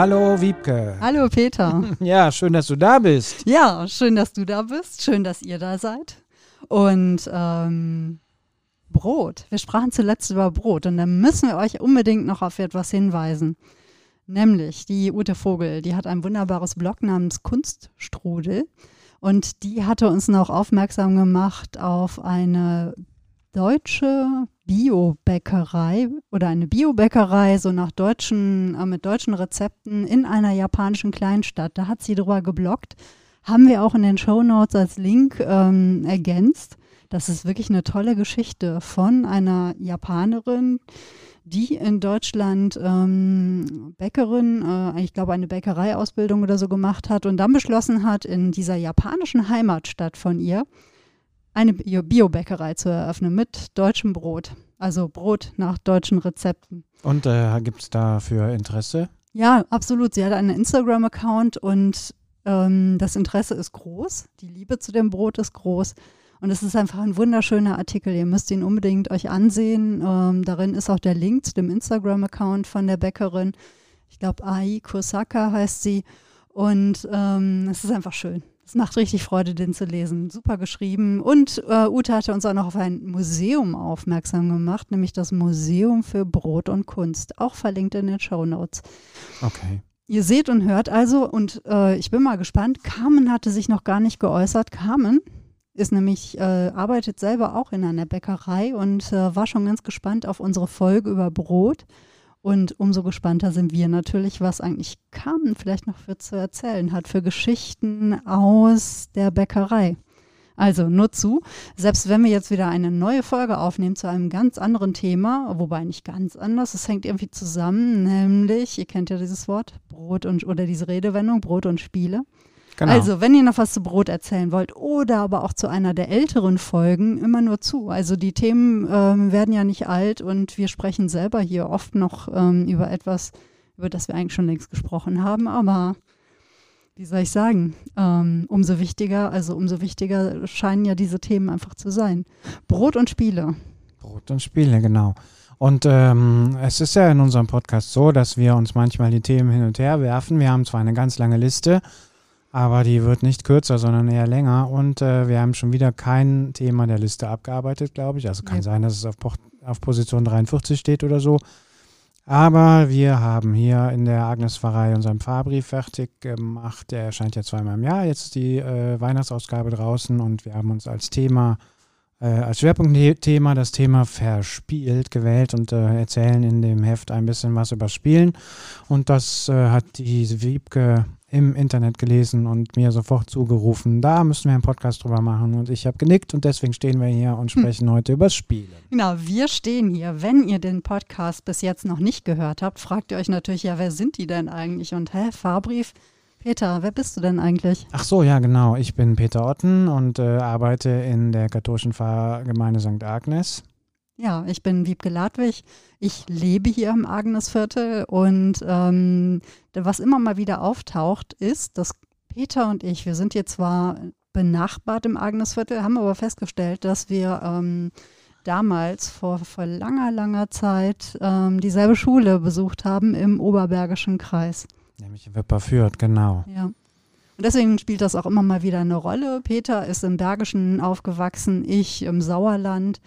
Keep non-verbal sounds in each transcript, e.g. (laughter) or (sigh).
Hallo Wiebke. Hallo Peter. (laughs) Ja, schön, dass du da bist. Ja, schön, dass du da bist. Schön, dass ihr da seid. Und ähm, Brot. Wir sprachen zuletzt über Brot und da müssen wir euch unbedingt noch auf etwas hinweisen. Nämlich die Ute Vogel, die hat ein wunderbares Blog namens Kunststrudel und die hatte uns noch aufmerksam gemacht auf eine deutsche Biobäckerei oder eine Biobäckerei, so nach deutschen, äh, mit deutschen Rezepten in einer japanischen Kleinstadt. Da hat sie drüber geblockt. Haben wir auch in den Show Notes als Link ähm, ergänzt. Das ist wirklich eine tolle Geschichte von einer Japanerin, die in Deutschland ähm, Bäckerin, äh, ich glaube eine Bäckereiausbildung oder so gemacht hat und dann beschlossen hat, in dieser japanischen Heimatstadt von ihr eine Biobäckerei zu eröffnen mit deutschem Brot. Also Brot nach deutschen Rezepten. Und äh, gibt es dafür Interesse? Ja, absolut. Sie hat einen Instagram-Account und ähm, das Interesse ist groß. Die Liebe zu dem Brot ist groß. Und es ist einfach ein wunderschöner Artikel. Ihr müsst ihn unbedingt euch ansehen. Ähm, darin ist auch der Link zu dem Instagram-Account von der Bäckerin. Ich glaube, Ai Kosaka heißt sie. Und ähm, es ist einfach schön. Es macht richtig Freude, den zu lesen. Super geschrieben. Und äh, Ute hatte uns auch noch auf ein Museum aufmerksam gemacht, nämlich das Museum für Brot und Kunst. Auch verlinkt in den Show Notes. Okay. Ihr seht und hört also, und äh, ich bin mal gespannt, Carmen hatte sich noch gar nicht geäußert. Carmen ist nämlich, äh, arbeitet selber auch in einer Bäckerei und äh, war schon ganz gespannt auf unsere Folge über Brot. Und umso gespannter sind wir natürlich, was eigentlich Carmen vielleicht noch für zu erzählen hat, für Geschichten aus der Bäckerei. Also nur zu, selbst wenn wir jetzt wieder eine neue Folge aufnehmen zu einem ganz anderen Thema, wobei nicht ganz anders, es hängt irgendwie zusammen, nämlich, ihr kennt ja dieses Wort, Brot und oder diese Redewendung, Brot und Spiele. Genau. Also, wenn ihr noch was zu Brot erzählen wollt oder aber auch zu einer der älteren Folgen, immer nur zu. Also die Themen ähm, werden ja nicht alt und wir sprechen selber hier oft noch ähm, über etwas, über das wir eigentlich schon längst gesprochen haben, aber wie soll ich sagen, ähm, umso wichtiger, also umso wichtiger scheinen ja diese Themen einfach zu sein. Brot und Spiele. Brot und Spiele, genau. Und ähm, es ist ja in unserem Podcast so, dass wir uns manchmal die Themen hin und her werfen. Wir haben zwar eine ganz lange Liste, aber die wird nicht kürzer, sondern eher länger. Und äh, wir haben schon wieder kein Thema der Liste abgearbeitet, glaube ich. Also kann ja. sein, dass es auf, auf, Position 43 steht oder so. Aber wir haben hier in der Agnes-Pfarrei unseren Fahrbrief fertig gemacht. Der erscheint ja zweimal im Jahr. Jetzt ist die äh, Weihnachtsausgabe draußen und wir haben uns als Thema, äh, als Schwerpunktthema das Thema Verspielt gewählt und äh, erzählen in dem Heft ein bisschen was über Spielen. Und das äh, hat die Wiebke im Internet gelesen und mir sofort zugerufen, da müssen wir einen Podcast drüber machen. Und ich habe genickt und deswegen stehen wir hier und hm. sprechen hm. heute über Spiele. Genau, wir stehen hier. Wenn ihr den Podcast bis jetzt noch nicht gehört habt, fragt ihr euch natürlich, ja, wer sind die denn eigentlich? Und hä, Fahrbrief? Peter, wer bist du denn eigentlich? Ach so, ja, genau. Ich bin Peter Otten und äh, arbeite in der katholischen Pfarrgemeinde St. Agnes. Ja, ich bin Wiebke Ladwig. Ich lebe hier im Agnesviertel und ähm, was immer mal wieder auftaucht, ist, dass Peter und ich, wir sind hier zwar benachbart im Agnesviertel, haben aber festgestellt, dass wir ähm, damals vor, vor langer, langer Zeit ähm, dieselbe Schule besucht haben im Oberbergischen Kreis. Nämlich in Wipperfürth, genau. Ja. Und deswegen spielt das auch immer mal wieder eine Rolle. Peter ist im Bergischen aufgewachsen, ich im Sauerland.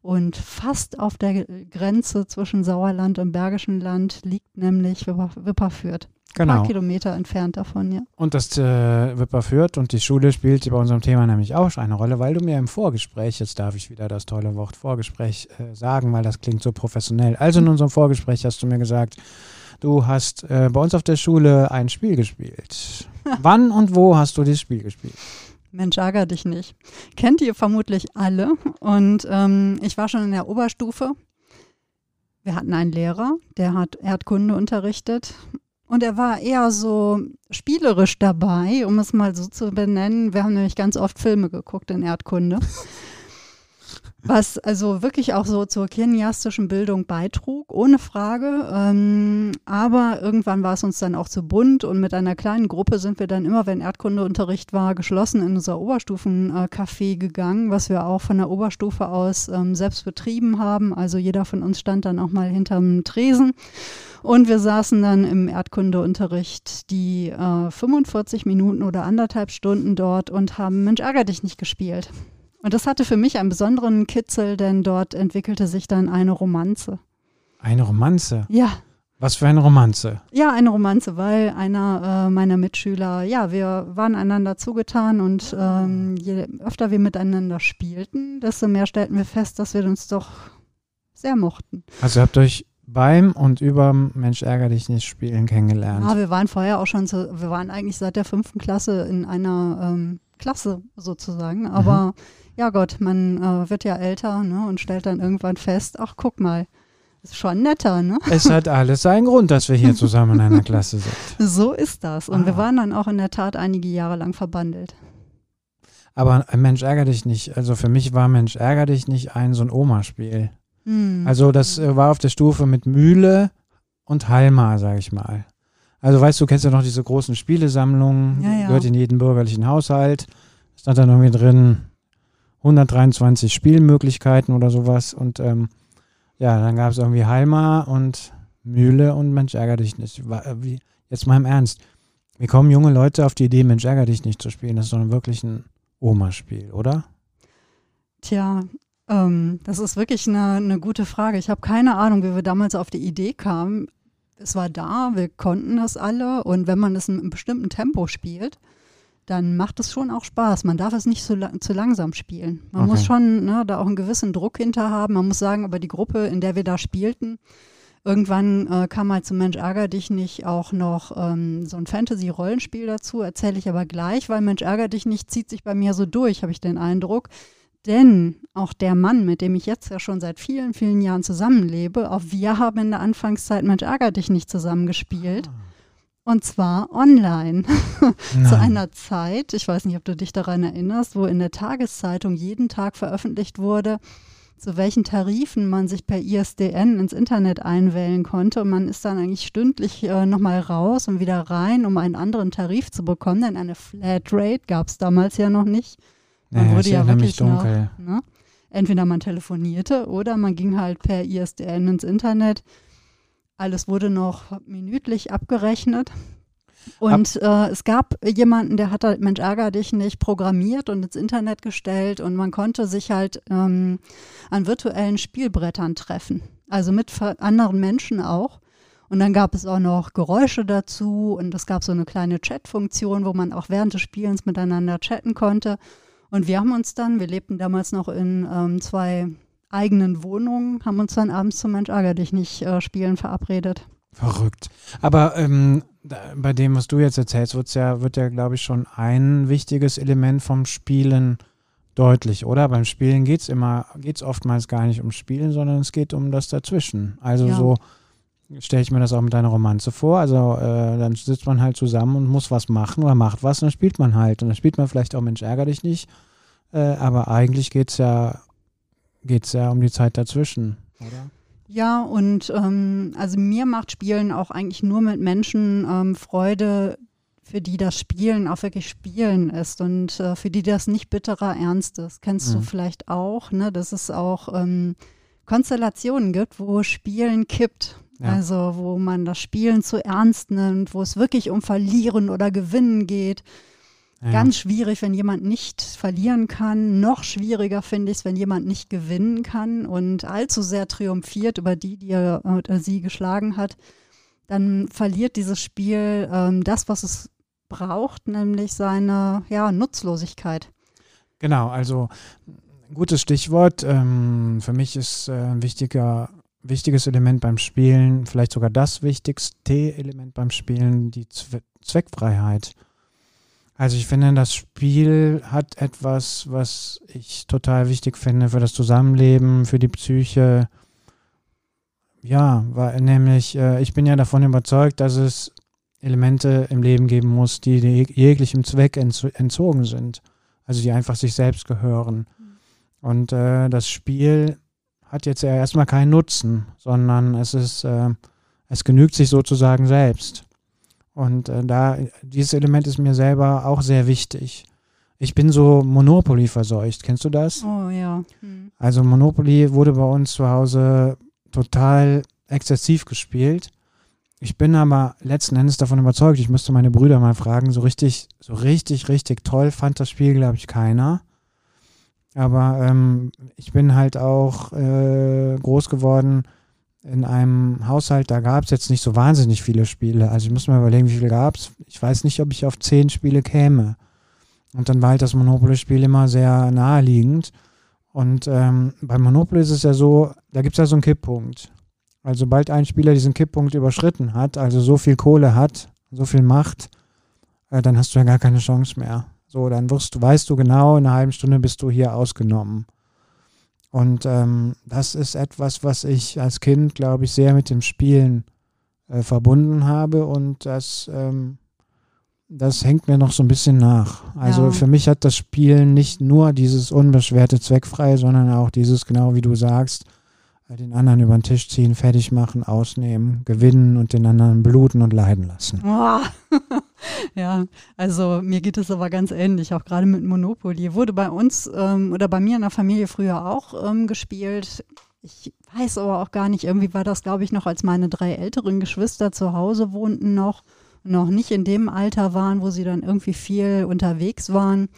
Und fast auf der Grenze zwischen Sauerland und Bergischen Land liegt nämlich Wipperfürth. Genau. Ein paar Kilometer entfernt davon, ja. Und das äh, Wipperfürth und die Schule spielt bei unserem Thema nämlich auch eine Rolle, weil du mir im Vorgespräch, jetzt darf ich wieder das tolle Wort Vorgespräch äh, sagen, weil das klingt so professionell. Also in unserem Vorgespräch hast du mir gesagt, du hast äh, bei uns auf der Schule ein Spiel gespielt. (laughs) Wann und wo hast du dieses Spiel gespielt? Mensch, ärger dich nicht. Kennt ihr vermutlich alle. Und ähm, ich war schon in der Oberstufe. Wir hatten einen Lehrer, der hat Erdkunde unterrichtet. Und er war eher so spielerisch dabei, um es mal so zu benennen. Wir haben nämlich ganz oft Filme geguckt in Erdkunde. Was also wirklich auch so zur kineastischen Bildung beitrug, ohne Frage. Ähm, aber irgendwann war es uns dann auch zu bunt und mit einer kleinen Gruppe sind wir dann immer, wenn Erdkundeunterricht war, geschlossen in unser Oberstufencafé gegangen, was wir auch von der Oberstufe aus ähm, selbst betrieben haben. Also jeder von uns stand dann auch mal hinterm Tresen. Und wir saßen dann im Erdkundeunterricht die äh, 45 Minuten oder anderthalb Stunden dort und haben Mensch ärger dich nicht gespielt. Und das hatte für mich einen besonderen Kitzel, denn dort entwickelte sich dann eine Romanze. Eine Romanze? Ja. Was für eine Romanze? Ja, eine Romanze, weil einer äh, meiner Mitschüler, ja, wir waren einander zugetan und ähm, je öfter wir miteinander spielten, desto mehr stellten wir fest, dass wir uns doch sehr mochten. Also habt ihr euch beim und über Mensch ärger dich nicht spielen kennengelernt? Ja, wir waren vorher auch schon, zu, wir waren eigentlich seit der fünften Klasse in einer ähm, Klasse sozusagen, aber mhm ja Gott, man äh, wird ja älter ne, und stellt dann irgendwann fest, ach guck mal, ist schon netter, ne? Es hat alles seinen Grund, dass wir hier zusammen in einer Klasse sind. (laughs) So ist das. Und ah. wir waren dann auch in der Tat einige Jahre lang verbandelt. Aber Mensch ärger dich nicht. Also für mich war Mensch ärger dich nicht ein so ein Oma-Spiel. Hm. Also das äh, war auf der Stufe mit Mühle und Halma, sag ich mal. Also weißt du, kennst ja noch diese großen Spielesammlungen, ja, ja. gehört in jeden bürgerlichen Haushalt. Stand dann irgendwie drin, 123 Spielmöglichkeiten oder sowas. Und ähm, ja, dann gab es irgendwie Halma und Mühle und Mensch ärger dich nicht. Äh, jetzt mal im Ernst. Wie kommen junge Leute auf die Idee, Mensch ärger dich nicht zu spielen? Das ist doch wirklich ein Oma-Spiel, oder? Tja, ähm, das ist wirklich eine, eine gute Frage. Ich habe keine Ahnung, wie wir damals auf die Idee kamen. Es war da, wir konnten das alle und wenn man es in einem bestimmten Tempo spielt, dann macht es schon auch Spaß. Man darf es nicht zu, zu langsam spielen. Man okay. muss schon ne, da auch einen gewissen Druck hinter haben. Man muss sagen, aber die Gruppe, in der wir da spielten, irgendwann äh, kam halt zum Mensch ärger dich nicht auch noch ähm, so ein Fantasy-Rollenspiel dazu. Erzähle ich aber gleich, weil Mensch ärger dich nicht zieht sich bei mir so durch, habe ich den Eindruck. Denn auch der Mann, mit dem ich jetzt ja schon seit vielen, vielen Jahren zusammenlebe, auch wir haben in der Anfangszeit Mensch ärger dich nicht zusammengespielt. Ah. Und zwar online. (laughs) Zu einer Zeit, ich weiß nicht, ob du dich daran erinnerst, wo in der Tageszeitung jeden Tag veröffentlicht wurde, zu welchen Tarifen man sich per ISDN ins Internet einwählen konnte. Und man ist dann eigentlich stündlich äh, nochmal raus und wieder rein, um einen anderen Tarif zu bekommen. Denn eine Flatrate gab es damals ja noch nicht. Man naja, wurde ja wirklich dunkel. Noch, ne? Entweder man telefonierte oder man ging halt per ISDN ins Internet alles wurde noch minütlich abgerechnet. Und Ab äh, es gab jemanden, der hat halt Mensch ärger dich nicht programmiert und ins Internet gestellt und man konnte sich halt ähm, an virtuellen Spielbrettern treffen. Also mit anderen Menschen auch. Und dann gab es auch noch Geräusche dazu und es gab so eine kleine Chat-Funktion, wo man auch während des Spielens miteinander chatten konnte. Und wir haben uns dann, wir lebten damals noch in ähm, zwei eigenen Wohnungen, haben uns dann abends zum Mensch ärger dich nicht äh, spielen verabredet. Verrückt. Aber ähm, bei dem, was du jetzt erzählst, wird's ja, wird ja, glaube ich, schon ein wichtiges Element vom Spielen deutlich, oder? Beim Spielen geht es immer, geht es oftmals gar nicht um Spielen, sondern es geht um das Dazwischen. Also ja. so stelle ich mir das auch mit einer Romanze vor. Also äh, dann sitzt man halt zusammen und muss was machen oder macht was und dann spielt man halt. Und dann spielt man vielleicht auch Mensch ärger dich nicht. Äh, aber eigentlich geht es ja geht es ja um die Zeit dazwischen, oder? Ja, und ähm, also mir macht Spielen auch eigentlich nur mit Menschen ähm, Freude, für die das Spielen auch wirklich Spielen ist und äh, für die das nicht bitterer Ernst ist. Kennst mhm. du vielleicht auch, ne, dass es auch ähm, Konstellationen gibt, wo Spielen kippt. Ja. Also wo man das Spielen zu ernst nimmt, wo es wirklich um Verlieren oder Gewinnen geht. Ja. Ganz schwierig, wenn jemand nicht verlieren kann. Noch schwieriger finde ich es, wenn jemand nicht gewinnen kann und allzu sehr triumphiert über die, die er oder sie geschlagen hat. Dann verliert dieses Spiel ähm, das, was es braucht, nämlich seine ja, Nutzlosigkeit. Genau, also gutes Stichwort. Ähm, für mich ist äh, ein wichtiger, wichtiges Element beim Spielen, vielleicht sogar das wichtigste Element beim Spielen, die Zwe Zweckfreiheit. Also ich finde, das Spiel hat etwas, was ich total wichtig finde für das Zusammenleben, für die Psyche. Ja, weil nämlich, äh, ich bin ja davon überzeugt, dass es Elemente im Leben geben muss, die jeglichem Zweck entzogen sind. Also die einfach sich selbst gehören. Und äh, das Spiel hat jetzt ja erstmal keinen Nutzen, sondern es ist, äh, es genügt sich sozusagen selbst. Und äh, da, dieses Element ist mir selber auch sehr wichtig. Ich bin so Monopoly verseucht. Kennst du das? Oh ja. Hm. Also Monopoly wurde bei uns zu Hause total exzessiv gespielt. Ich bin aber letzten Endes davon überzeugt, ich müsste meine Brüder mal fragen, so richtig, so richtig, richtig toll fand das Spiel, glaube ich, keiner. Aber ähm, ich bin halt auch äh, groß geworden in einem Haushalt, da gab es jetzt nicht so wahnsinnig viele Spiele. Also ich muss mal überlegen, wie viele gab es. Ich weiß nicht, ob ich auf zehn Spiele käme. Und dann war halt das Monopoly-Spiel immer sehr naheliegend. Und ähm, beim Monopoly ist es ja so, da gibt es ja so einen Kipppunkt. Also sobald ein Spieler diesen Kipppunkt überschritten hat, also so viel Kohle hat, so viel Macht, äh, dann hast du ja gar keine Chance mehr. So, dann wirst du, weißt du genau, in einer halben Stunde bist du hier ausgenommen. Und ähm, das ist etwas, was ich als Kind, glaube ich, sehr mit dem Spielen äh, verbunden habe und das, ähm, das hängt mir noch so ein bisschen nach. Also Ja. für mich hat das Spielen nicht nur dieses unbeschwerte Zweckfrei, sondern auch dieses, genau wie du sagst, den anderen über den Tisch ziehen, fertig machen, ausnehmen, gewinnen und den anderen bluten und leiden lassen. Boah. (laughs) ja, also mir geht es aber ganz ähnlich, auch gerade mit Monopoly. Wurde bei uns ähm, oder bei mir in der Familie früher auch ähm, gespielt. Ich weiß aber auch gar nicht, irgendwie war das, glaube ich, noch, als meine drei älteren Geschwister zu Hause wohnten noch noch nicht in dem Alter waren, wo sie dann irgendwie viel unterwegs waren.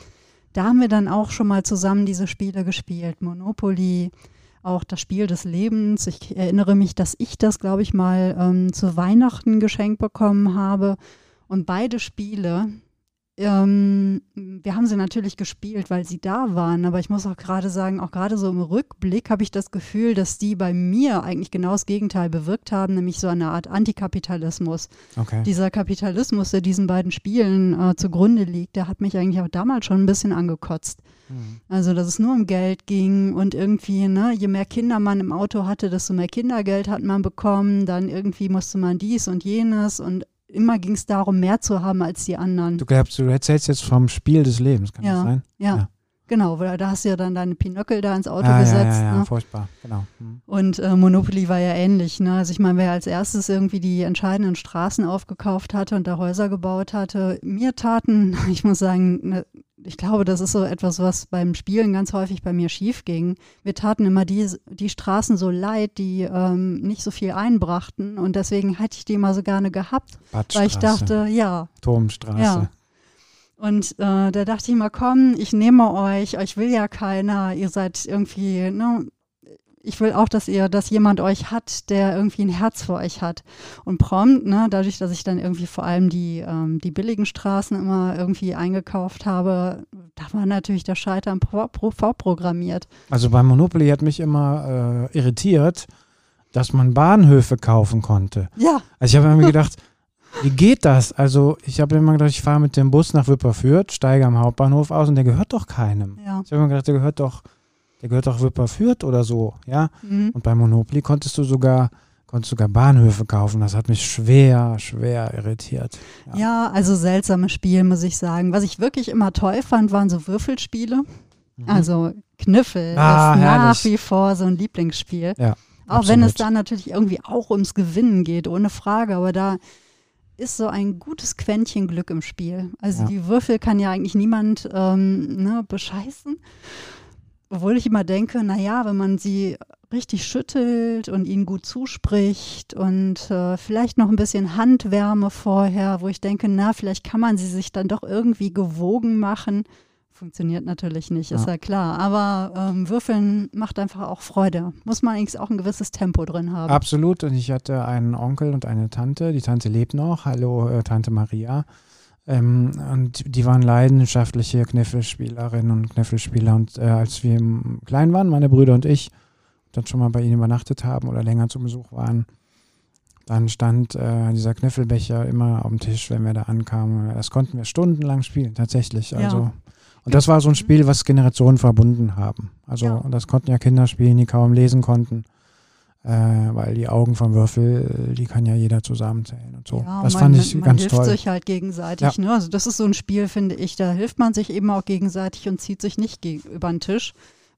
Da haben wir dann auch schon mal zusammen diese Spiele gespielt. Monopoly, auch das Spiel des Lebens. Ich erinnere mich, dass ich das, glaube ich, mal ähm, zu Weihnachten geschenkt bekommen habe. Und beide Spiele, ähm, wir haben sie natürlich gespielt, weil sie da waren. Aber ich muss auch gerade sagen, auch gerade so im Rückblick habe ich das Gefühl, dass die bei mir eigentlich genau das Gegenteil bewirkt haben, nämlich so eine Art Antikapitalismus. Okay. Dieser Kapitalismus, der diesen beiden Spielen äh, zugrunde liegt, der hat mich eigentlich auch damals schon ein bisschen angekotzt. Mhm. Also, dass es nur um Geld ging und irgendwie, ne, je mehr Kinder man im Auto hatte, desto mehr Kindergeld hat man bekommen. Dann irgendwie musste man dies und jenes und immer ging es darum, mehr zu haben als die anderen. Du glaubst, du erzählst jetzt vom Spiel des Lebens, kann Ja. das sein? ja, ja. genau, weil da hast du ja dann deine Pinöckel da ins Auto Ah, ja, gesetzt. ja, ja, Ne? furchtbar, genau. Mhm. Und äh, Monopoly war ja ähnlich. Ne? Also ich meine, wer als erstes irgendwie die entscheidenden Straßen aufgekauft hatte und da Häuser gebaut hatte, mir taten, (laughs) ich muss sagen, ne, ich glaube, das ist so etwas, was beim Spielen ganz häufig bei mir schief ging. Wir taten immer die, die Straßen so leid, die ähm, nicht so viel einbrachten und deswegen hätte ich die immer so gerne gehabt, weil ich dachte, ja, Turmstraße. Ja. Und äh, da dachte ich mal, komm, ich nehme euch, euch will ja keiner, ihr seid irgendwie, ne, ich will auch, dass ihr, dass jemand euch hat, der irgendwie ein Herz für euch hat. Und prompt, ne, dadurch, dass ich dann irgendwie vor allem die, ähm, die billigen Straßen immer irgendwie eingekauft habe, da war natürlich der Scheitern pro- pro- vorprogrammiert. Also bei Monopoly hat mich immer äh, irritiert, dass man Bahnhöfe kaufen konnte. Ja, Also ich habe mir gedacht, wie geht das? Also ich habe immer gedacht, ich fahre mit dem Bus nach Wipperfürth, steige am Hauptbahnhof aus und der gehört doch keinem. ja. Ich habe mir gedacht, der gehört doch, der gehört doch Wipperfürth oder so, ja. Mhm. Und bei Monopoly konntest du sogar, konntest sogar Bahnhöfe kaufen. Das hat mich schwer, schwer irritiert. Ja. Ja, also seltsames Spiel, muss ich sagen. Was ich wirklich immer toll fand, waren so Würfelspiele. Also Kniffel Ah, ist nach herrlich. wie vor so ein Lieblingsspiel. Ja, auch wenn es absolut. da natürlich irgendwie auch ums Gewinnen geht, ohne Frage. Aber da ist so ein gutes Quäntchen Glück im Spiel. Also Ja. die Würfel kann ja eigentlich niemand ähm, ne, bescheißen. Obwohl ich immer denke, naja, wenn man sie richtig schüttelt und ihnen gut zuspricht und äh, vielleicht noch ein bisschen Handwärme vorher, wo ich denke, na, vielleicht kann man sie sich dann doch irgendwie gewogen machen. Funktioniert natürlich nicht, ist Ja. ja klar. Aber ähm, Würfeln macht einfach auch Freude. Muss man eigentlich auch ein gewisses Tempo drin haben. Absolut. Und ich hatte einen Onkel und eine Tante. Die Tante lebt noch. Hallo, äh, Tante Maria. Ähm, und die waren leidenschaftliche Kniffelspielerinnen und Kniffelspieler. Und äh, als wir klein waren, meine Brüder und ich, dann schon mal bei ihnen übernachtet haben oder länger zu Besuch waren, dann stand äh, dieser Kniffelbecher immer auf dem Tisch, wenn wir da ankamen. Das konnten wir stundenlang spielen, tatsächlich. Ja. Also, Und das war so ein Spiel, was Generationen verbunden haben. Also Ja. das konnten ja Kinder spielen, die kaum lesen konnten. Äh, weil die Augen vom Würfel, äh, die kann ja jeder zusammenzählen und so. Ja, das man, fand ich man ganz hilft toll. sich halt gegenseitig. Ne? Also das ist so ein Spiel, finde ich, da hilft man sich eben auch gegenseitig und zieht sich nicht über den Tisch.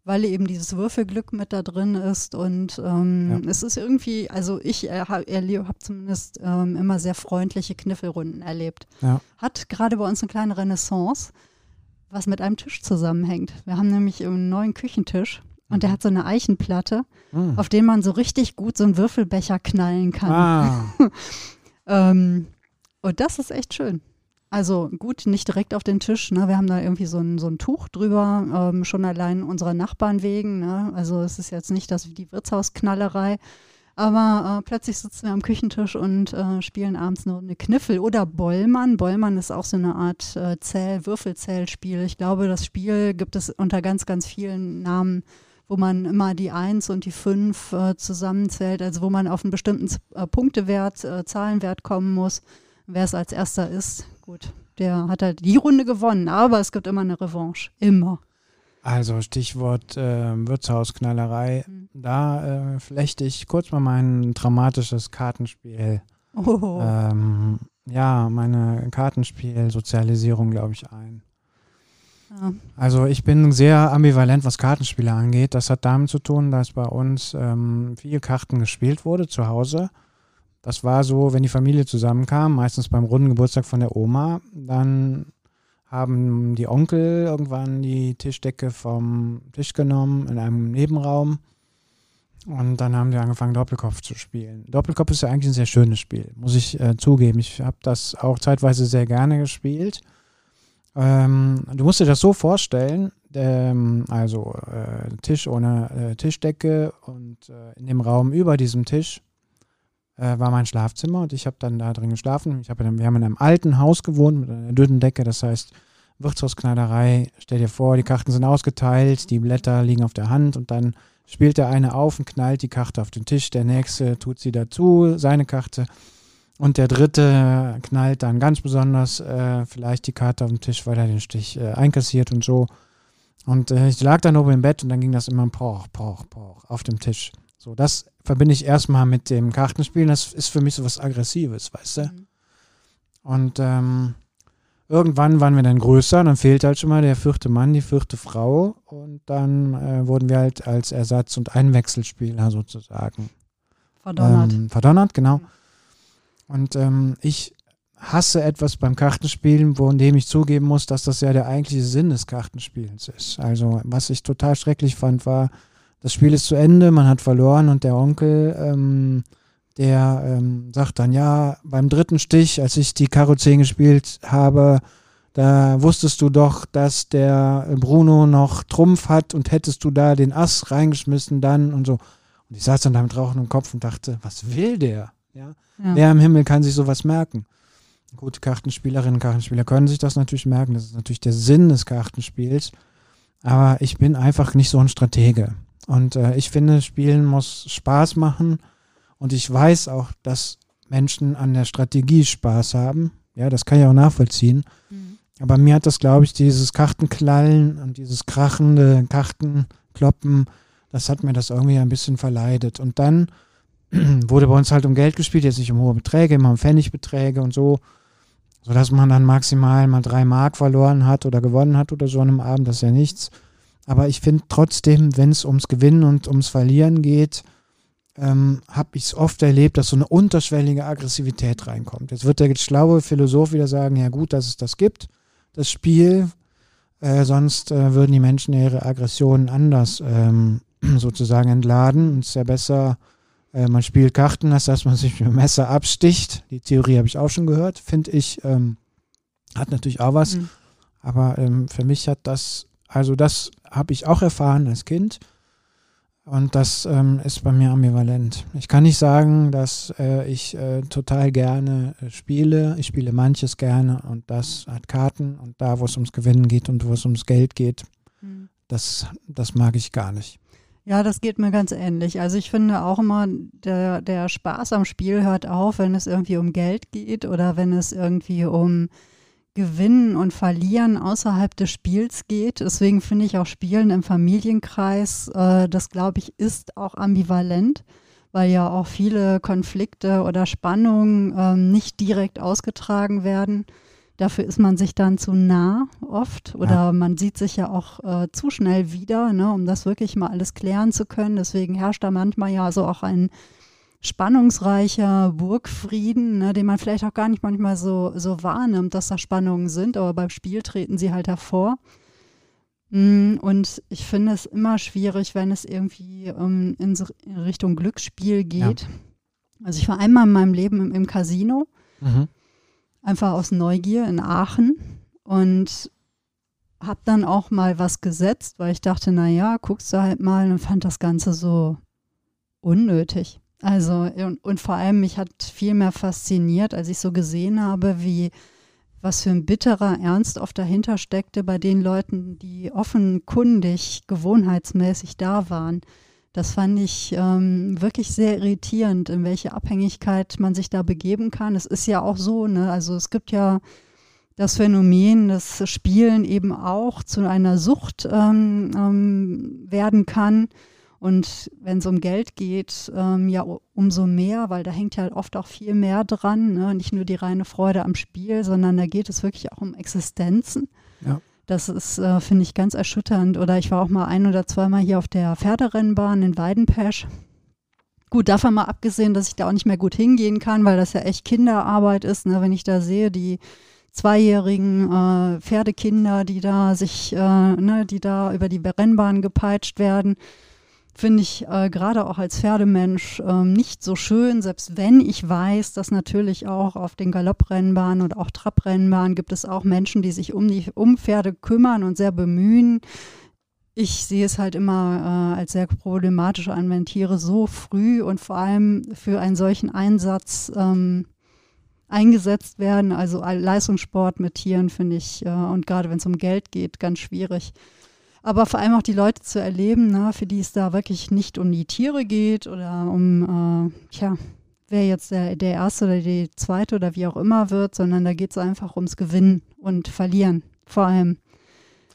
weil eben dieses Würfelglück mit da drin ist. Und ähm, ja. es ist irgendwie, also ich äh, habe hab zumindest ähm, immer sehr freundliche Kniffelrunden erlebt. Ja. Hat gerade bei uns eine kleine Renaissance, was mit einem Tisch zusammenhängt. Wir haben nämlich einen neuen Küchentisch. Und der mhm. hat so eine Eichenplatte, mhm. auf den man so richtig gut so einen Würfelbecher knallen kann. Ah. (laughs) ähm, und das ist echt schön. Also gut, nicht direkt auf den Tisch. Ne? Wir haben da irgendwie so ein, so ein Tuch drüber, ähm, schon allein unserer Nachbarn wegen. Ne? Also es ist jetzt nicht das wie die Wirtshausknallerei. Aber äh, plötzlich sitzen wir am Küchentisch und äh, spielen abends nur eine Kniffel oder Bollmann. Bollmann ist auch so eine Art äh, Zähl-, Würfelzählspiel. Ich glaube, das Spiel gibt es unter ganz, ganz vielen Namen, wo man immer die Eins und die Fünf äh, zusammenzählt, also wo man auf einen bestimmten äh, Punktewert, äh, Zahlenwert kommen muss. Wer es als erster ist, gut, der hat halt die Runde gewonnen, aber es gibt immer eine Revanche. Immer. Also Stichwort äh, Wirtshausknallerei. Mhm. Da äh, flechte ich kurz mal mein dramatisches Kartenspiel. Oh. Ähm, ja, meine Kartenspiel-Sozialisierung, glaube ich, ein. Also ich bin sehr ambivalent, was Kartenspiele angeht. Das hat damit zu tun, dass bei uns ähm, viel Karten gespielt wurde zu Hause. Das war so, wenn die Familie zusammenkam, meistens beim runden Geburtstag von der Oma, dann haben die Onkel irgendwann die Tischdecke vom Tisch genommen in einem Nebenraum und dann haben die angefangen, Doppelkopf zu spielen. Doppelkopf ist ja eigentlich ein sehr schönes Spiel, muss ich äh, zugeben. Ich habe das auch zeitweise sehr gerne gespielt. Ähm, du musst dir das so vorstellen, ähm, also äh, Tisch ohne äh, Tischdecke und äh, in dem Raum über diesem Tisch äh, war mein Schlafzimmer und ich habe dann da drin geschlafen. Ich hab wir haben in einem alten Haus gewohnt mit einer dünnen Decke, das heißt Wirtshauskneiderei. Stell dir vor, die Karten sind ausgeteilt, die Blätter liegen auf der Hand und dann spielt der eine auf und knallt die Karte auf den Tisch, der nächste tut sie dazu, seine Karte. Und der dritte knallt dann ganz besonders äh, vielleicht die Karte auf den Tisch, weil er den Stich äh, einkassiert und so. Und äh, ich lag dann oben im Bett und dann ging das immer poch, poch, poch auf dem Tisch. So, das verbinde ich erstmal mit dem Kartenspielen. Das ist für mich so was Aggressives, weißt du? Mhm. Und ähm, irgendwann waren wir dann größer, dann fehlt halt schon mal der vierte Mann, die vierte Frau. Und dann äh, wurden wir halt als Ersatz- und Einwechselspieler sozusagen. Verdonnert. Ähm, verdonnert, genau. Mhm. Und ähm, ich hasse etwas beim Kartenspielen, von dem ich zugeben muss, dass das ja der eigentliche Sinn des Kartenspielens ist. Also, was ich total schrecklich fand, war, das Spiel ist zu Ende, man hat verloren und der Onkel, ähm, der ähm, sagt dann, ja, beim dritten Stich, als ich die Karo 10 gespielt habe, da wusstest du doch, dass der Bruno noch Trumpf hat und hättest du da den Ass reingeschmissen dann und so. Und ich saß dann da mit Rauchen im Kopf und dachte, was will der? Ja? ja. Wer im Himmel kann sich sowas merken? Gute Kartenspielerinnen und Kartenspieler können sich das natürlich merken. Das ist natürlich der Sinn des Kartenspiels. Aber ich bin einfach nicht so ein Stratege. Und äh, ich finde, Spielen muss Spaß machen. Und ich weiß auch, dass Menschen an der Strategie Spaß haben. Ja, das kann ich auch nachvollziehen. Mhm. Aber mir hat das, glaube ich, dieses Kartenklallen und dieses krachende Kartenkloppen, das hat mir das irgendwie ein bisschen verleidet. Und dann (clears throat) wurde bei uns halt um Geld gespielt, jetzt nicht um hohe Beträge, immer um Pfennigbeträge und so, sodass man dann maximal mal drei Mark verloren hat oder gewonnen hat oder so an einem Abend, das ist ja nichts. Aber ich finde trotzdem, wenn es ums Gewinnen und ums Verlieren geht, ähm, habe ich es oft erlebt, dass so eine unterschwellige Aggressivität reinkommt. Jetzt wird der schlaue Philosoph wieder sagen, ja gut, dass es das gibt, das Spiel, äh, sonst äh, würden die Menschen ihre Aggressionen anders ähm, (clears throat) sozusagen entladen. Und es ist ja besser, äh, man spielt Karten, als dass man sich mit dem Messer absticht. Die Theorie habe ich auch schon gehört, finde ich, ähm, hat natürlich auch was. Mhm. Aber ähm, für mich hat das also das habe ich auch erfahren als Kind. Und das ähm, ist bei mir ambivalent. Ich kann nicht sagen, dass äh, ich äh, total gerne äh, spiele. Ich spiele manches gerne und das hat Karten. Und da, wo es ums Gewinnen geht und wo es ums Geld geht, mhm. das, das mag ich gar nicht. Ja, das geht mir ganz ähnlich. Also ich finde auch immer, der, der Spaß am Spiel hört auf, wenn es irgendwie um Geld geht oder wenn es irgendwie um Gewinnen und Verlieren außerhalb des Spiels geht. Deswegen finde ich auch Spielen im Familienkreis, äh, das glaube ich, ist auch ambivalent, weil ja auch viele Konflikte oder Spannungen äh, nicht direkt ausgetragen werden. Dafür ist man sich dann zu nah oft oder ja. man sieht sich ja auch äh, zu schnell wieder, ne, um das wirklich mal alles klären zu können. Deswegen herrscht da manchmal ja so auch ein spannungsreicher Burgfrieden, ne, den man vielleicht auch gar nicht manchmal so, so wahrnimmt, dass da Spannungen sind, aber beim Spiel treten sie halt hervor. Mm, und ich finde es immer schwierig, wenn es irgendwie um, in, so, Richtung Glücksspiel geht. Ja. Also ich war einmal in meinem Leben im, im Casino, mhm. Einfach aus Neugier in Aachen und habe dann auch mal was gesetzt, weil ich dachte, naja, guckst du halt mal und fand das Ganze so unnötig. Also und, und vor allem mich hat viel mehr fasziniert, als ich so gesehen habe, wie was für ein bitterer Ernst oft dahinter steckte bei den Leuten, die offenkundig, gewohnheitsmäßig da waren. Das fand ich ähm, wirklich sehr irritierend, in welche Abhängigkeit man sich da begeben kann. Es ist ja auch so, ne? also es gibt ja das Phänomen, dass Spielen eben auch zu einer Sucht ähm, ähm, werden kann. Und wenn es um Geld geht, ähm, ja umso mehr, weil da hängt ja oft auch viel mehr dran. Ne? Nicht nur die reine Freude am Spiel, sondern da geht es wirklich auch um Existenzen. Ja. Das ist, äh, finde ich, ganz erschütternd. Oder ich war auch mal ein oder zweimal hier auf der Pferderennbahn in Weidenpesch. Gut, davon mal abgesehen, dass ich da auch nicht mehr gut hingehen kann, weil das ja echt Kinderarbeit ist. Ne? Wenn ich da sehe, die zweijährigen äh, Pferdekinder, die da sich, äh, ne, die da über die Rennbahn gepeitscht werden finde ich äh, gerade auch als Pferdemensch äh, nicht so schön, selbst wenn ich weiß, dass natürlich auch auf den Galopprennbahnen und auch Trabrennbahnen gibt es auch Menschen, die sich um die um Pferde kümmern und sehr bemühen. Ich sehe es halt immer äh, als sehr problematisch an, wenn Tiere so früh und vor allem für einen solchen Einsatz ähm, eingesetzt werden. Also Leistungssport mit Tieren finde ich, äh, und gerade wenn es um Geld geht, ganz schwierig aber vor allem auch die Leute zu erleben, ne, für die es da wirklich nicht um die Tiere geht oder um, äh, tja, wer jetzt der, der erste oder die zweite oder wie auch immer wird, sondern da geht es einfach ums Gewinnen und Verlieren vor allem.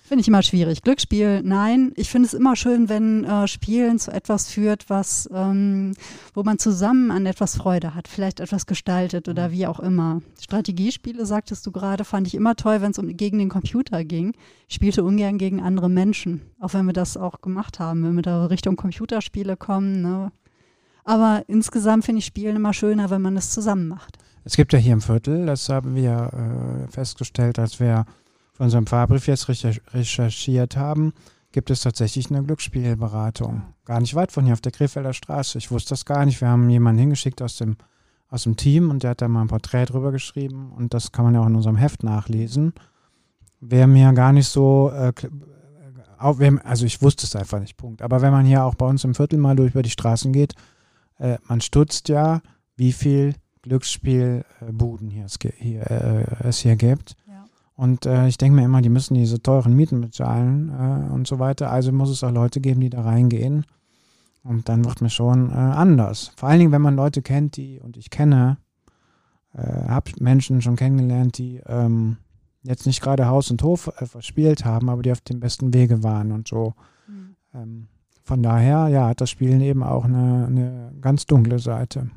Finde ich immer schwierig. Glücksspiel, nein. Ich finde es immer schön, wenn äh, Spielen zu etwas führt, was, ähm, wo man zusammen an etwas Freude hat, vielleicht etwas gestaltet oder wie auch immer. Strategiespiele, sagtest du gerade, fand ich immer toll, wenn es um, gegen den Computer ging. Ich spielte ungern gegen andere Menschen, auch wenn wir das auch gemacht haben, wenn wir da Richtung Computerspiele kommen. Ne? Aber insgesamt finde ich Spielen immer schöner, wenn man es zusammen macht. Es gibt ja hier im Viertel, das haben wir äh, festgestellt, als wir für unseren Fahrbrief jetzt recherchiert haben, gibt es tatsächlich eine Glücksspielberatung. Gar nicht weit von hier auf der Krefelder Straße. Ich wusste das gar nicht. Wir haben jemanden hingeschickt aus dem, aus dem Team und der hat da mal ein Porträt drüber geschrieben und das kann man ja auch in unserem Heft nachlesen. Wäre mir gar nicht so, äh, also ich wusste es einfach nicht, Punkt. Aber wenn man hier auch bei uns im Viertel mal durch über die Straßen geht, äh, man stutzt ja, wie viel Glücksspielbuden hier, es, hier, äh, es hier gibt. Und äh, ich denke mir immer, die müssen diese teuren Mieten bezahlen äh, und so weiter. Also muss es auch Leute geben, die da reingehen. Und dann wird mir schon äh, anders. Vor allen Dingen, wenn man Leute kennt, die, und ich kenne, äh, habe Menschen schon kennengelernt, die ähm, jetzt nicht gerade Haus und Hof äh, verspielt haben, aber die auf dem besten Wege waren und so. Mhm. Ähm, von daher, ja, hat das Spielen eben auch eine, eine ganz dunkle Seite.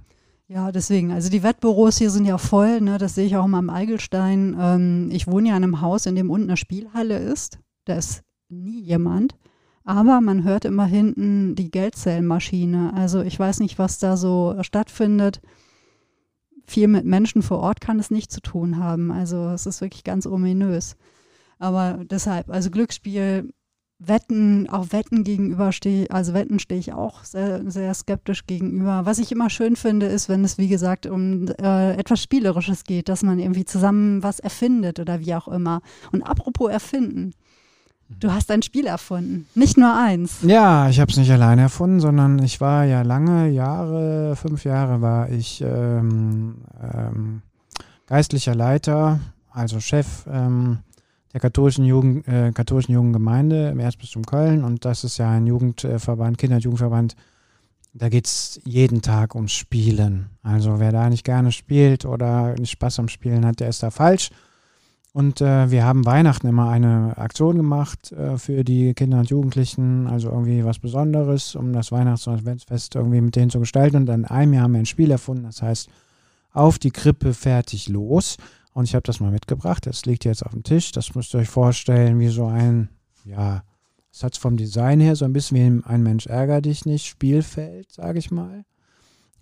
Ja, deswegen. Also die Wettbüros hier sind ja voll, ne? das sehe ich auch immer am Eigelstein. Ähm, ich wohne ja in einem Haus, in dem unten eine Spielhalle ist. Da ist nie jemand. Aber man hört immer hinten die Geldzählmaschine. Also ich weiß nicht, was da so stattfindet. Viel mit Menschen vor Ort kann es nicht zu tun haben. Also es ist wirklich ganz ominös. Aber deshalb, also Glücksspiel Wetten, auch Wetten gegenüber stehe, also Wetten stehe ich auch sehr, sehr skeptisch gegenüber. Was ich immer schön finde, ist, wenn es, wie gesagt, um äh, etwas Spielerisches geht, dass man irgendwie zusammen was erfindet oder wie auch immer. Und apropos erfinden. Du hast ein Spiel erfunden, nicht nur eins. Ja, ich habe es nicht alleine erfunden, sondern ich war ja lange Jahre, fünf Jahre war ich ähm, ähm, geistlicher Leiter, also Chef ähm, der katholischen, Jugend, äh, katholischen Jugendgemeinde im Erzbistum Köln und das ist ja ein Jugendverband, Kinder- und Jugendverband. Da geht es jeden Tag ums Spielen. Also wer da nicht gerne spielt oder nicht Spaß am Spielen hat, der ist da falsch. Und äh, wir haben Weihnachten immer eine Aktion gemacht äh, für die Kinder und Jugendlichen, also irgendwie was Besonderes, um das Weihnachts- und Adventsfest irgendwie mit denen zu gestalten. Und in einem Jahr haben wir ein Spiel erfunden, das heißt Auf die Krippe fertig los. Und ich habe das mal mitgebracht. Das liegt jetzt auf dem Tisch. Das müsst ihr euch vorstellen, wie so ein, ja, es hat vom Design her so ein bisschen wie ein Mensch ärger dich nicht Spielfeld, sage ich mal.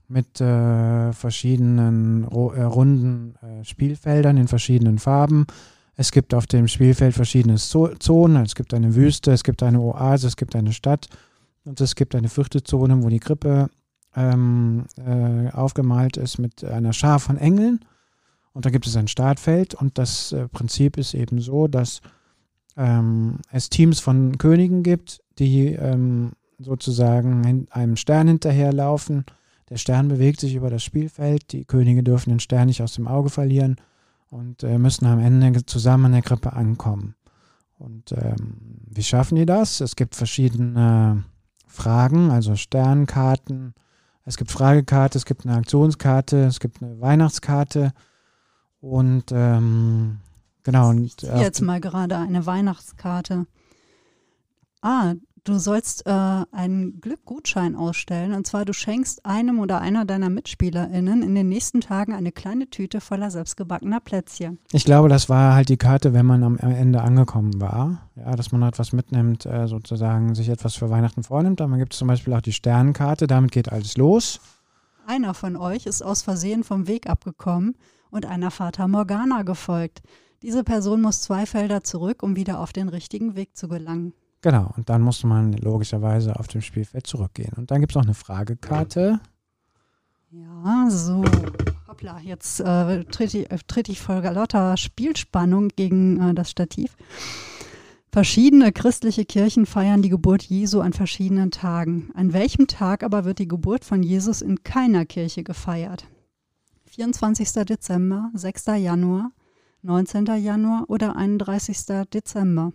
Mit äh, verschiedenen äh, runden äh, Spielfeldern in verschiedenen Farben. Es gibt auf dem Spielfeld verschiedene Zonen. Es gibt eine Wüste, es gibt eine Oase, es gibt eine Stadt und es gibt eine vierte Zone, wo die Krippe ähm, äh, aufgemalt ist mit einer Schar von Engeln. Und da gibt es ein Startfeld und das äh, Prinzip ist eben so, dass ähm, es Teams von Königen gibt, die ähm, sozusagen einem Stern hinterherlaufen. Der Stern bewegt sich über das Spielfeld. Die Könige dürfen den Stern nicht aus dem Auge verlieren und äh, müssen am Ende zusammen an der Krippe ankommen. Und ähm, wie schaffen die das? Es gibt verschiedene Fragen, also Sternkarten. Es gibt Fragekarte, es gibt eine Aktionskarte, es gibt eine Weihnachtskarte und ähm, genau. Und, ich jetzt mal gerade eine Weihnachtskarte. Ah, du sollst äh, einen Glückgutschein ausstellen. Und zwar, du schenkst einem oder einer deiner MitspielerInnen in den nächsten Tagen eine kleine Tüte voller selbstgebackener Plätzchen. Ich glaube, das war halt die Karte, wenn man am Ende angekommen war. Ja, dass man etwas mitnimmt, äh, sozusagen sich etwas für Weihnachten vornimmt. Dann gibt es zum Beispiel auch die Sternkarte, damit geht alles los. Einer von euch ist aus Versehen vom Weg abgekommen und einer Fata Morgana gefolgt. Diese Person muss zwei Felder zurück, um wieder auf den richtigen Weg zu gelangen. Genau, und dann muss man logischerweise auf dem Spielfeld zurückgehen. Und dann gibt es noch eine Fragekarte. Ja, so. Hoppla, jetzt äh, trete ich, äh, tritt ich voll lauter Spielspannung gegen äh, das Stativ. Verschiedene christliche Kirchen feiern die Geburt Jesu an verschiedenen Tagen. An welchem Tag aber wird die Geburt von Jesus in keiner Kirche gefeiert? 24. Dezember, 6. Januar, 19. Januar oder 31. Dezember?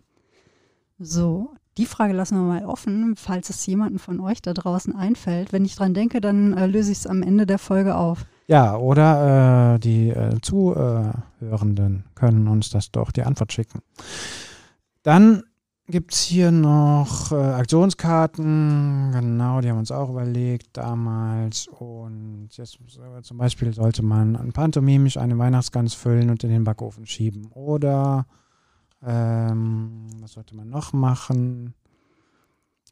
So, die Frage lassen wir mal offen, falls es jemanden von euch da draußen einfällt. Wenn ich dran denke, dann äh, löse ich es am Ende der Folge auf. Ja, oder äh, die äh, Zuhörenden können uns das doch die Antwort schicken. Dann gibt es hier noch äh, Aktionskarten. Genau, die haben wir uns auch überlegt damals. Und jetzt äh, zum Beispiel sollte man pantomimisch eine Weihnachtsgans füllen und in den Backofen schieben. Oder ähm, was sollte man noch machen?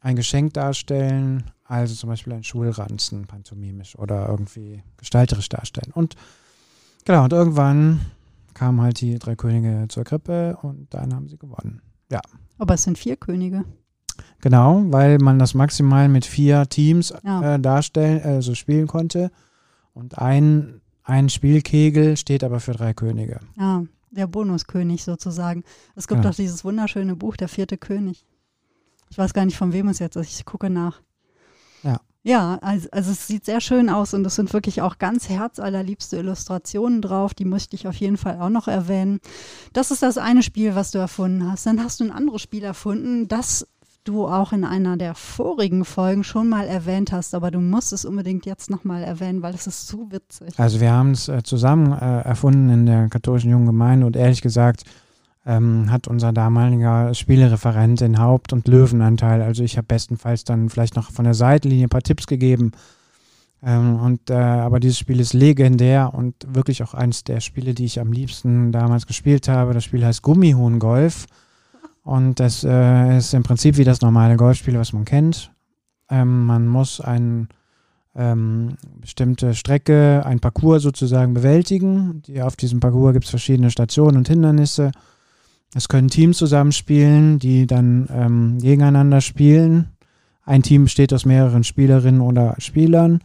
Ein Geschenk darstellen, also zum Beispiel ein Schulranzen, pantomimisch oder irgendwie gestalterisch darstellen. Und genau, und irgendwann kamen halt die drei Könige zur Krippe und dann haben sie gewonnen. Ja. Aber es sind vier Könige. Genau, weil man das maximal mit vier Teams ja. äh, darstellen, also spielen konnte. Und ein, ein Spielkegel steht aber für drei Könige. Ja der Bonuskönig sozusagen. Es gibt ja. auch dieses wunderschöne Buch, Der vierte König. Ich weiß gar nicht, von wem es jetzt ist. Ich gucke nach. Ja. Also, also es sieht sehr schön aus und es sind wirklich auch ganz herzallerliebste Illustrationen drauf. Die möchte ich auf jeden Fall auch noch erwähnen. Das ist das eine Spiel, was du erfunden hast. Dann hast du ein anderes Spiel erfunden, das du auch in einer der vorigen Folgen schon mal erwähnt hast, aber du musst es unbedingt jetzt nochmal erwähnen, weil es ist zu witzig. Also wir haben es äh, zusammen äh, erfunden in der katholischen Jungen Gemeinde und ehrlich gesagt ähm, hat unser damaliger Spielereferent den Haupt- und Löwenanteil. Also ich habe bestenfalls dann vielleicht noch von der Seitenlinie ein paar Tipps gegeben. Ähm, und äh, aber dieses Spiel ist legendär und wirklich auch eines der Spiele, die ich am liebsten damals gespielt habe. Das Spiel heißt Gummihuhn Golf. Und das äh, ist im Prinzip wie das normale Golfspiel, was man kennt. Ähm, man muss eine ähm, bestimmte Strecke, ein Parcours sozusagen bewältigen. Die, auf diesem Parcours gibt es verschiedene Stationen und Hindernisse. Es können Teams zusammenspielen, die dann ähm, gegeneinander spielen. Ein Team besteht aus mehreren Spielerinnen oder Spielern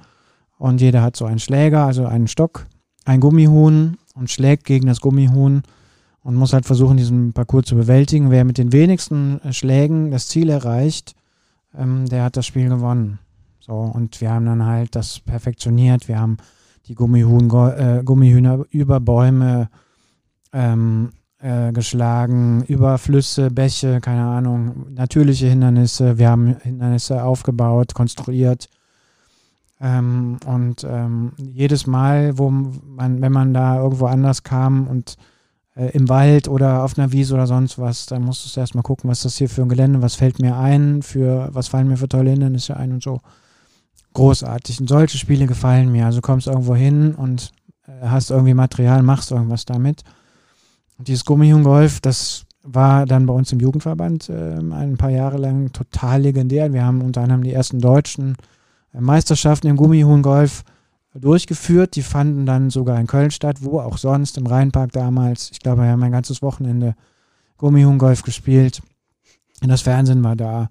und jeder hat so einen Schläger, also einen Stock, ein Gummihuhn und schlägt gegen das Gummihuhn und muss halt versuchen, diesen Parcours zu bewältigen. Wer mit den wenigsten äh, Schlägen das Ziel erreicht, ähm, der hat das Spiel gewonnen. So, und wir haben dann halt das perfektioniert. Wir haben die Gummihuhn, äh, Gummihühner über Bäume ähm, äh, geschlagen, über Flüsse, Bäche, keine Ahnung, natürliche Hindernisse. Wir haben Hindernisse aufgebaut, konstruiert. Ähm, und ähm, jedes Mal, wo man, wenn man da irgendwo anders kam und äh, im Wald oder auf einer Wiese oder sonst was, dann musst du erstmal gucken, was ist das hier für ein Gelände, was fällt mir ein, für was fallen mir für tolle Hindernisse ein und so. Großartig. Und solche Spiele gefallen mir. Also kommst irgendwo hin und äh, hast irgendwie Material, machst irgendwas damit. Und dieses Gummihundgolf, das war dann bei uns im Jugendverband äh, ein paar Jahre lang total legendär. Wir haben unter anderem die ersten deutschen äh, Meisterschaften im Gummihundgolf durchgeführt. Die fanden dann sogar in Köln statt, wo auch sonst, im Rheinpark damals. Ich glaube, wir haben ein ganzes Wochenende Gummihundgolf gespielt. Und das Fernsehen war da.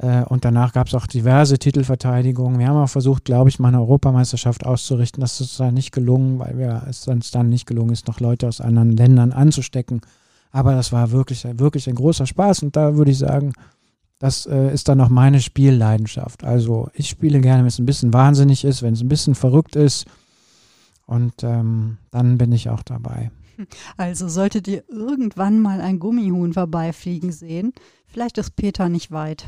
Äh, und danach gab es auch diverse Titelverteidigungen. Wir haben auch versucht, glaube ich, mal eine Europameisterschaft auszurichten. Das ist dann nicht gelungen, weil wir, es uns dann nicht gelungen ist, noch Leute aus anderen Ländern anzustecken. Aber das war wirklich, wirklich ein großer Spaß. Und da würde ich sagen, das äh, ist dann noch meine Spielleidenschaft. Also ich spiele gerne, wenn es ein bisschen wahnsinnig ist, wenn es ein bisschen verrückt ist. Und ähm, dann bin ich auch dabei. Also solltet ihr irgendwann mal ein Gummihuhn vorbeifliegen sehen, vielleicht ist Peter nicht weit.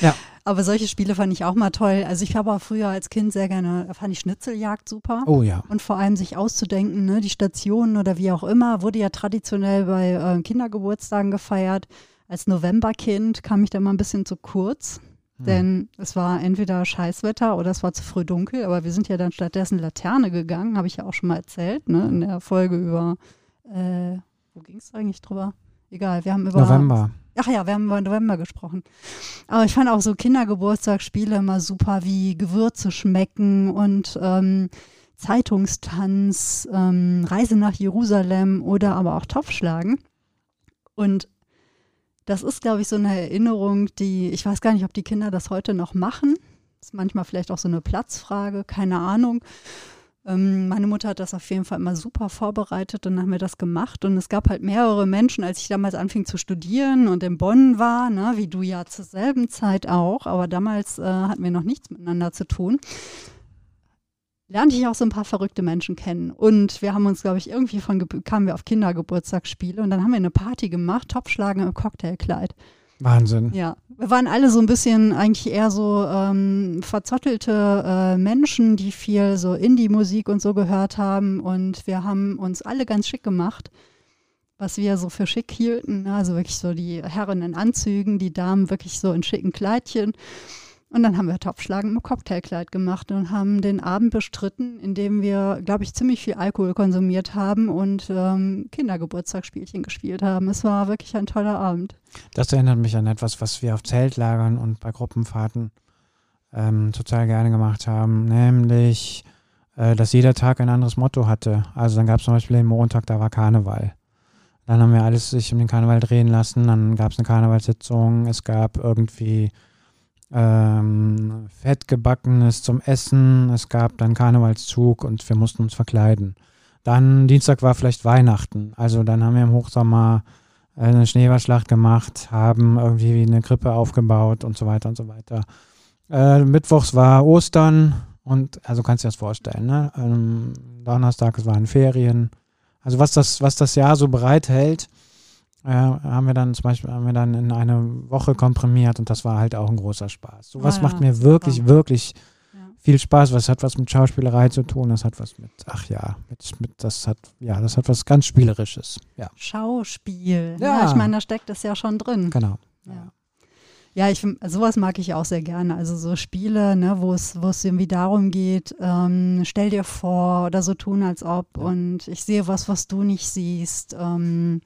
Ja. (laughs) Aber solche Spiele fand ich auch mal toll. Also ich habe auch früher als Kind sehr gerne, fand ich Schnitzeljagd super. Oh ja. Und vor allem sich auszudenken, ne, die Stationen oder wie auch immer, wurde ja traditionell bei äh, Kindergeburtstagen gefeiert. Als Novemberkind kam ich da mal ein bisschen zu kurz. Hm. Denn es war entweder Scheißwetter oder es war zu früh dunkel, aber wir sind ja dann stattdessen Laterne gegangen, habe ich ja auch schon mal erzählt, ne, in der Folge über, äh, wo ging es eigentlich drüber? Egal, wir haben über. November. Ach ja, wir haben über November gesprochen. Aber ich fand auch so Kindergeburtstagsspiele immer super, wie Gewürze schmecken und ähm, Zeitungstanz, ähm, Reise nach Jerusalem oder aber auch Topfschlagen. Und das ist, glaube ich, so eine Erinnerung, die, ich weiß gar nicht, ob die Kinder das heute noch machen. Das ist manchmal vielleicht auch so eine Platzfrage, keine Ahnung. Ähm, meine Mutter hat das auf jeden Fall immer super vorbereitet und haben wir das gemacht. Und es gab halt mehrere Menschen, als ich damals anfing zu studieren und in Bonn war, ne, wie du ja zur selben Zeit auch, aber damals äh, hatten wir noch nichts miteinander zu tun lernte ich auch so ein paar verrückte Menschen kennen. Und wir haben uns, glaube ich, irgendwie von, kamen wir auf Kindergeburtstagsspiele und dann haben wir eine Party gemacht, Topfschlagen im Cocktailkleid. Wahnsinn. Ja, wir waren alle so ein bisschen eigentlich eher so ähm, verzottelte äh, Menschen, die viel so Indie-Musik und so gehört haben. Und wir haben uns alle ganz schick gemacht, was wir so für schick hielten. Also wirklich so die Herren in Anzügen, die Damen wirklich so in schicken Kleidchen. Und dann haben wir Topfschlagen im Cocktailkleid gemacht und haben den Abend bestritten, indem wir, glaube ich, ziemlich viel Alkohol konsumiert haben und ähm, Kindergeburtstagsspielchen gespielt haben. Es war wirklich ein toller Abend. Das erinnert mich an etwas, was wir auf Zeltlagern und bei Gruppenfahrten ähm, total gerne gemacht haben, nämlich, äh, dass jeder Tag ein anderes Motto hatte. Also dann gab es zum Beispiel den Montag, da war Karneval. Dann haben wir alles sich um den Karneval drehen lassen, dann gab es eine Karnevalssitzung, es gab irgendwie ähm, Fettgebackenes zum Essen. Es gab dann Karnevalszug und wir mussten uns verkleiden. Dann Dienstag war vielleicht Weihnachten. Also dann haben wir im Hochsommer äh, eine Schneeballschlacht gemacht, haben irgendwie eine Krippe aufgebaut und so weiter und so weiter. Äh, Mittwochs war Ostern und also kannst du dir das vorstellen. Ne? Ähm, Donnerstag waren Ferien. Also was das, was das Jahr so bereithält, äh, haben wir dann zum Beispiel haben wir dann in eine Woche komprimiert und das war halt auch ein großer Spaß. Sowas ah, macht mir wirklich, super. wirklich ja. viel Spaß. Was hat was mit Schauspielerei zu tun? Das hat was mit, ach ja, mit, mit das hat, ja, das hat was ganz Spielerisches. Ja. Schauspiel. Ja. ja ich meine, da steckt es ja schon drin. Genau. Ja. Ja, ich sowas mag ich auch sehr gerne. Also so Spiele, ne, wo es, wo es irgendwie darum geht, ähm, stell dir vor oder so tun, als ob und ich sehe was, was du nicht siehst. Ähm,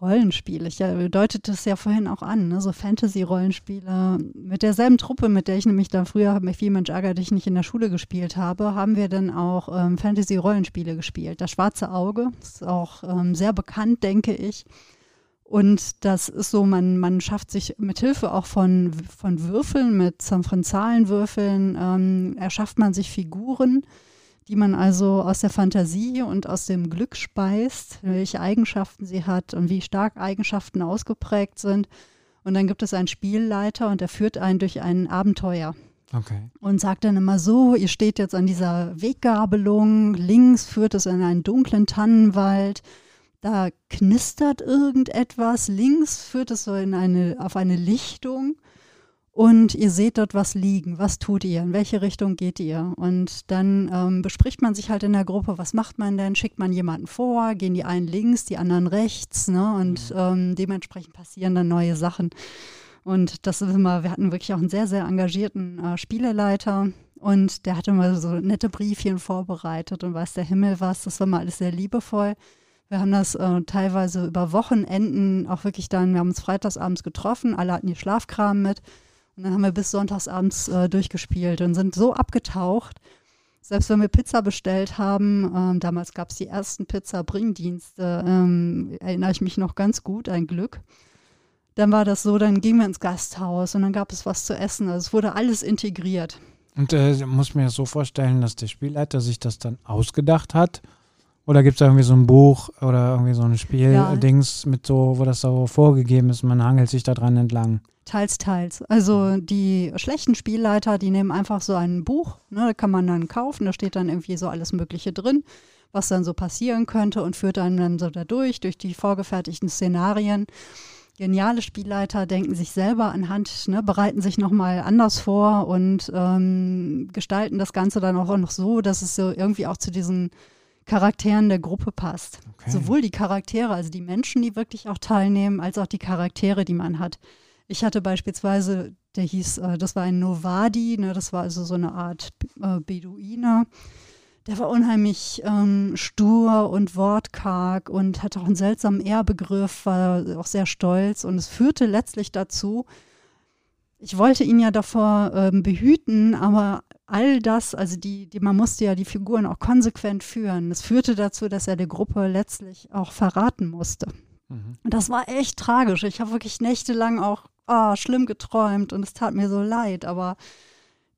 Rollenspiele. Ich ja, deutete es ja vorhin auch an, ne? so Fantasy-Rollenspiele. Mit derselben Truppe, mit der ich nämlich dann früher mit viel Mensch ärger dich nicht in der Schule gespielt habe, haben wir dann auch ähm, Fantasy-Rollenspiele gespielt. Das Schwarze Auge ist auch ähm, sehr bekannt, denke ich. Und das ist so, man, man schafft sich mit Hilfe auch von, von Würfeln, mit von Zahlenwürfeln, ähm, erschafft man sich Figuren die man also aus der Fantasie und aus dem Glück speist, welche Eigenschaften sie hat und wie stark Eigenschaften ausgeprägt sind. Und dann gibt es einen Spielleiter und der führt einen durch ein Abenteuer. Okay. Und sagt dann immer so, ihr steht jetzt an dieser Weggabelung, links führt es in einen dunklen Tannenwald, da knistert irgendetwas, links führt es so in eine, auf eine Lichtung und ihr seht dort was liegen. Was tut ihr? In welche Richtung geht ihr? Und dann ähm, bespricht man sich halt in der Gruppe, was macht man denn? Schickt man jemanden vor? Gehen die einen links, die anderen rechts? Ne? Und mhm. ähm, dementsprechend passieren dann neue Sachen. Und das ist immer, wir hatten wirklich auch einen sehr, sehr engagierten äh, Spieleleiter. Und der hatte immer so nette Briefchen vorbereitet und weiß der Himmel was. Das war mal alles sehr liebevoll. Wir haben das äh, teilweise über Wochenenden auch wirklich dann, wir haben uns freitagsabends getroffen, alle hatten die Schlafkram mit und dann haben wir bis sonntagsabends äh, durchgespielt und sind so abgetaucht. Selbst wenn wir Pizza bestellt haben, ähm, damals gab es die ersten Pizza-Bringdienste, ähm, erinnere ich mich noch ganz gut, ein Glück. Dann war das so, dann gingen wir ins Gasthaus und dann gab es was zu essen. Also es wurde alles integriert. Und äh, muss mir so vorstellen, dass der Spielleiter sich das dann ausgedacht hat oder gibt es da irgendwie so ein Buch oder irgendwie so ein Spieldings ja. mit so, wo das so vorgegeben ist, man hangelt sich da dran entlang? Teils, teils. Also die schlechten Spielleiter, die nehmen einfach so ein Buch, ne, da kann man dann kaufen, da steht dann irgendwie so alles Mögliche drin, was dann so passieren könnte und führt einen dann so da durch, durch die vorgefertigten Szenarien. Geniale Spielleiter denken sich selber anhand, ne, bereiten sich nochmal anders vor und ähm, gestalten das Ganze dann auch noch so, dass es so irgendwie auch zu diesen Charakteren der Gruppe passt. Okay. Sowohl die Charaktere, also die Menschen, die wirklich auch teilnehmen, als auch die Charaktere, die man hat. Ich hatte beispielsweise, der hieß, äh, das war ein Novadi, ne, das war also so eine Art äh, Beduiner. Der war unheimlich ähm, stur und wortkarg und hatte auch einen seltsamen Ehrbegriff, war auch sehr stolz. Und es führte letztlich dazu, ich wollte ihn ja davor ähm, behüten, aber all das, also die, die, man musste ja die Figuren auch konsequent führen. Das führte dazu, dass er der Gruppe letztlich auch verraten musste. Mhm. Und das war echt tragisch. Ich habe wirklich nächtelang auch oh, schlimm geträumt und es tat mir so leid, aber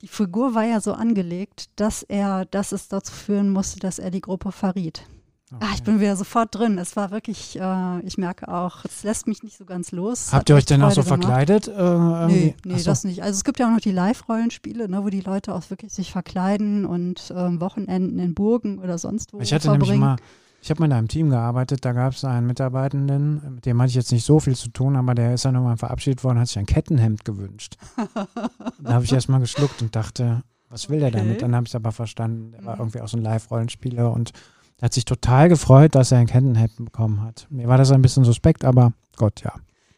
die Figur war ja so angelegt, dass er, dass es dazu führen musste, dass er die Gruppe verriet. Okay. Ah, ich bin wieder sofort drin. Es war wirklich, äh, ich merke auch, es lässt mich nicht so ganz los. Habt ihr euch denn auch so gemacht. verkleidet? Äh, nee, nee so. das nicht. Also es gibt ja auch noch die Live-Rollenspiele, ne, wo die Leute auch wirklich sich verkleiden und ähm, Wochenenden in Burgen oder sonst wo Ich hatte verbringen. nämlich mal, ich habe mal in einem Team gearbeitet, da gab es einen Mitarbeitenden, mit dem hatte ich jetzt nicht so viel zu tun, aber der ist dann nochmal verabschiedet worden, hat sich ein Kettenhemd gewünscht. (laughs) da habe ich erst mal geschluckt und dachte, was will der okay. damit? Dann habe ich es aber verstanden. Der war mhm. irgendwie auch so ein Live-Rollenspieler und er hat sich total gefreut, dass er ein Kettenhemd bekommen hat. Mir war das ein bisschen suspekt, aber Gott, ja.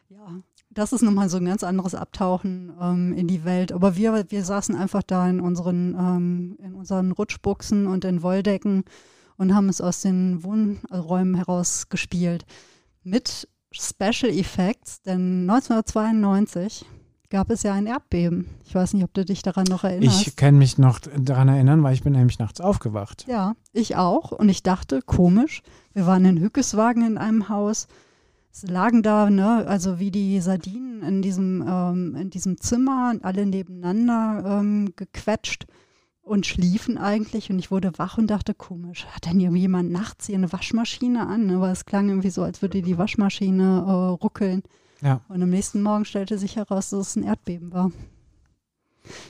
Ja, das ist nochmal so ein ganz anderes Abtauchen ähm, in die Welt. Aber wir, wir saßen einfach da in unseren, ähm, in unseren Rutschbuchsen und in Wolldecken und haben es aus den Wohnräumen heraus gespielt. Mit Special Effects, denn 1992 gab es ja ein Erdbeben. Ich weiß nicht, ob du dich daran noch erinnerst. Ich kann mich noch daran erinnern, weil ich bin nämlich nachts aufgewacht. Ja, ich auch. Und ich dachte, komisch, wir waren in Hückeswagen in einem Haus. Es lagen da, ne, also wie die Sardinen in diesem, ähm, in diesem Zimmer, alle nebeneinander ähm, gequetscht und schliefen eigentlich. Und ich wurde wach und dachte, komisch, hat denn jemand nachts hier eine Waschmaschine an? Aber es klang irgendwie so, als würde die Waschmaschine äh, ruckeln. Ja. Und am nächsten Morgen stellte sich heraus, dass es ein Erdbeben war.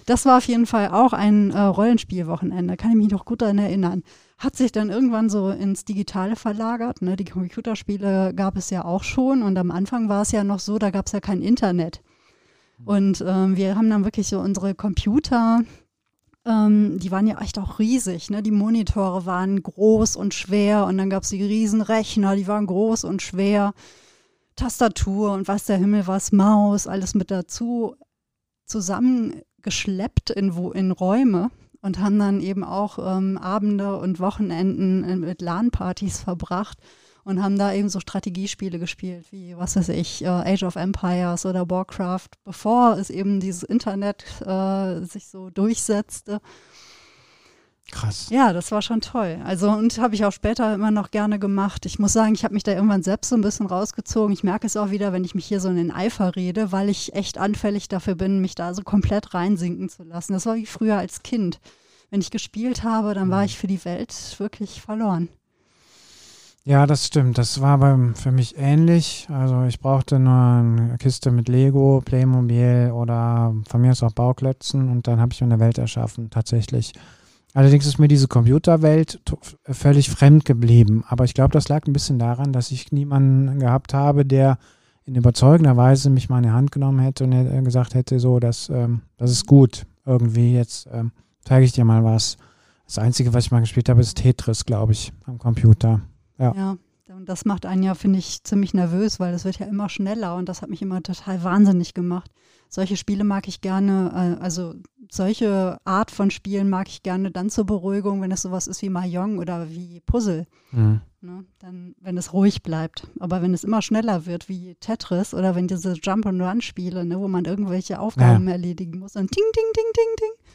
Das war auf jeden Fall auch ein äh, Rollenspielwochenende, kann ich mich noch gut daran erinnern. Hat sich dann irgendwann so ins Digitale verlagert. Ne? Die Computerspiele gab es ja auch schon und am Anfang war es ja noch so, da gab es ja kein Internet. Und ähm, wir haben dann wirklich so unsere Computer, ähm, die waren ja echt auch riesig. Ne? Die Monitore waren groß und schwer und dann gab es die Riesenrechner, die waren groß und schwer. Tastatur und was der Himmel was, Maus, alles mit dazu zusammengeschleppt in, wo, in Räume und haben dann eben auch ähm, Abende und Wochenenden mit LAN-Partys verbracht und haben da eben so Strategiespiele gespielt, wie, was weiß ich, äh, Age of Empires oder Warcraft, bevor es eben dieses Internet äh, sich so durchsetzte. Krass. Ja, das war schon toll. Also und habe ich auch später immer noch gerne gemacht. Ich muss sagen, ich habe mich da irgendwann selbst so ein bisschen rausgezogen. Ich merke es auch wieder, wenn ich mich hier so in den Eifer rede, weil ich echt anfällig dafür bin, mich da so komplett reinsinken zu lassen. Das war wie früher als Kind. Wenn ich gespielt habe, dann war mhm. ich für die Welt wirklich verloren. Ja, das stimmt. Das war beim, für mich ähnlich. Also ich brauchte nur eine Kiste mit Lego, Playmobil oder von mir aus auch Bauklötzen und dann habe ich mir eine Welt erschaffen, tatsächlich. Allerdings ist mir diese Computerwelt völlig fremd geblieben. Aber ich glaube, das lag ein bisschen daran, dass ich niemanden gehabt habe, der in überzeugender Weise mich mal in die Hand genommen hätte und gesagt hätte, so, das, ähm, das ist gut. Irgendwie, jetzt ähm, zeige ich dir mal was. Das Einzige, was ich mal gespielt habe, ist Tetris, glaube ich, am Computer. Ja. ja. Und das macht einen ja, finde ich, ziemlich nervös, weil es wird ja immer schneller und das hat mich immer total wahnsinnig gemacht. Solche Spiele mag ich gerne, äh, also solche Art von Spielen mag ich gerne dann zur Beruhigung, wenn es sowas ist wie Mahjong oder wie Puzzle. Mhm. Ne? Dann, wenn es ruhig bleibt. Aber wenn es immer schneller wird, wie Tetris oder wenn diese Jump-and-Run-Spiele, ne, wo man irgendwelche Aufgaben ja. erledigen muss und ting, ting, ting, ting, ting,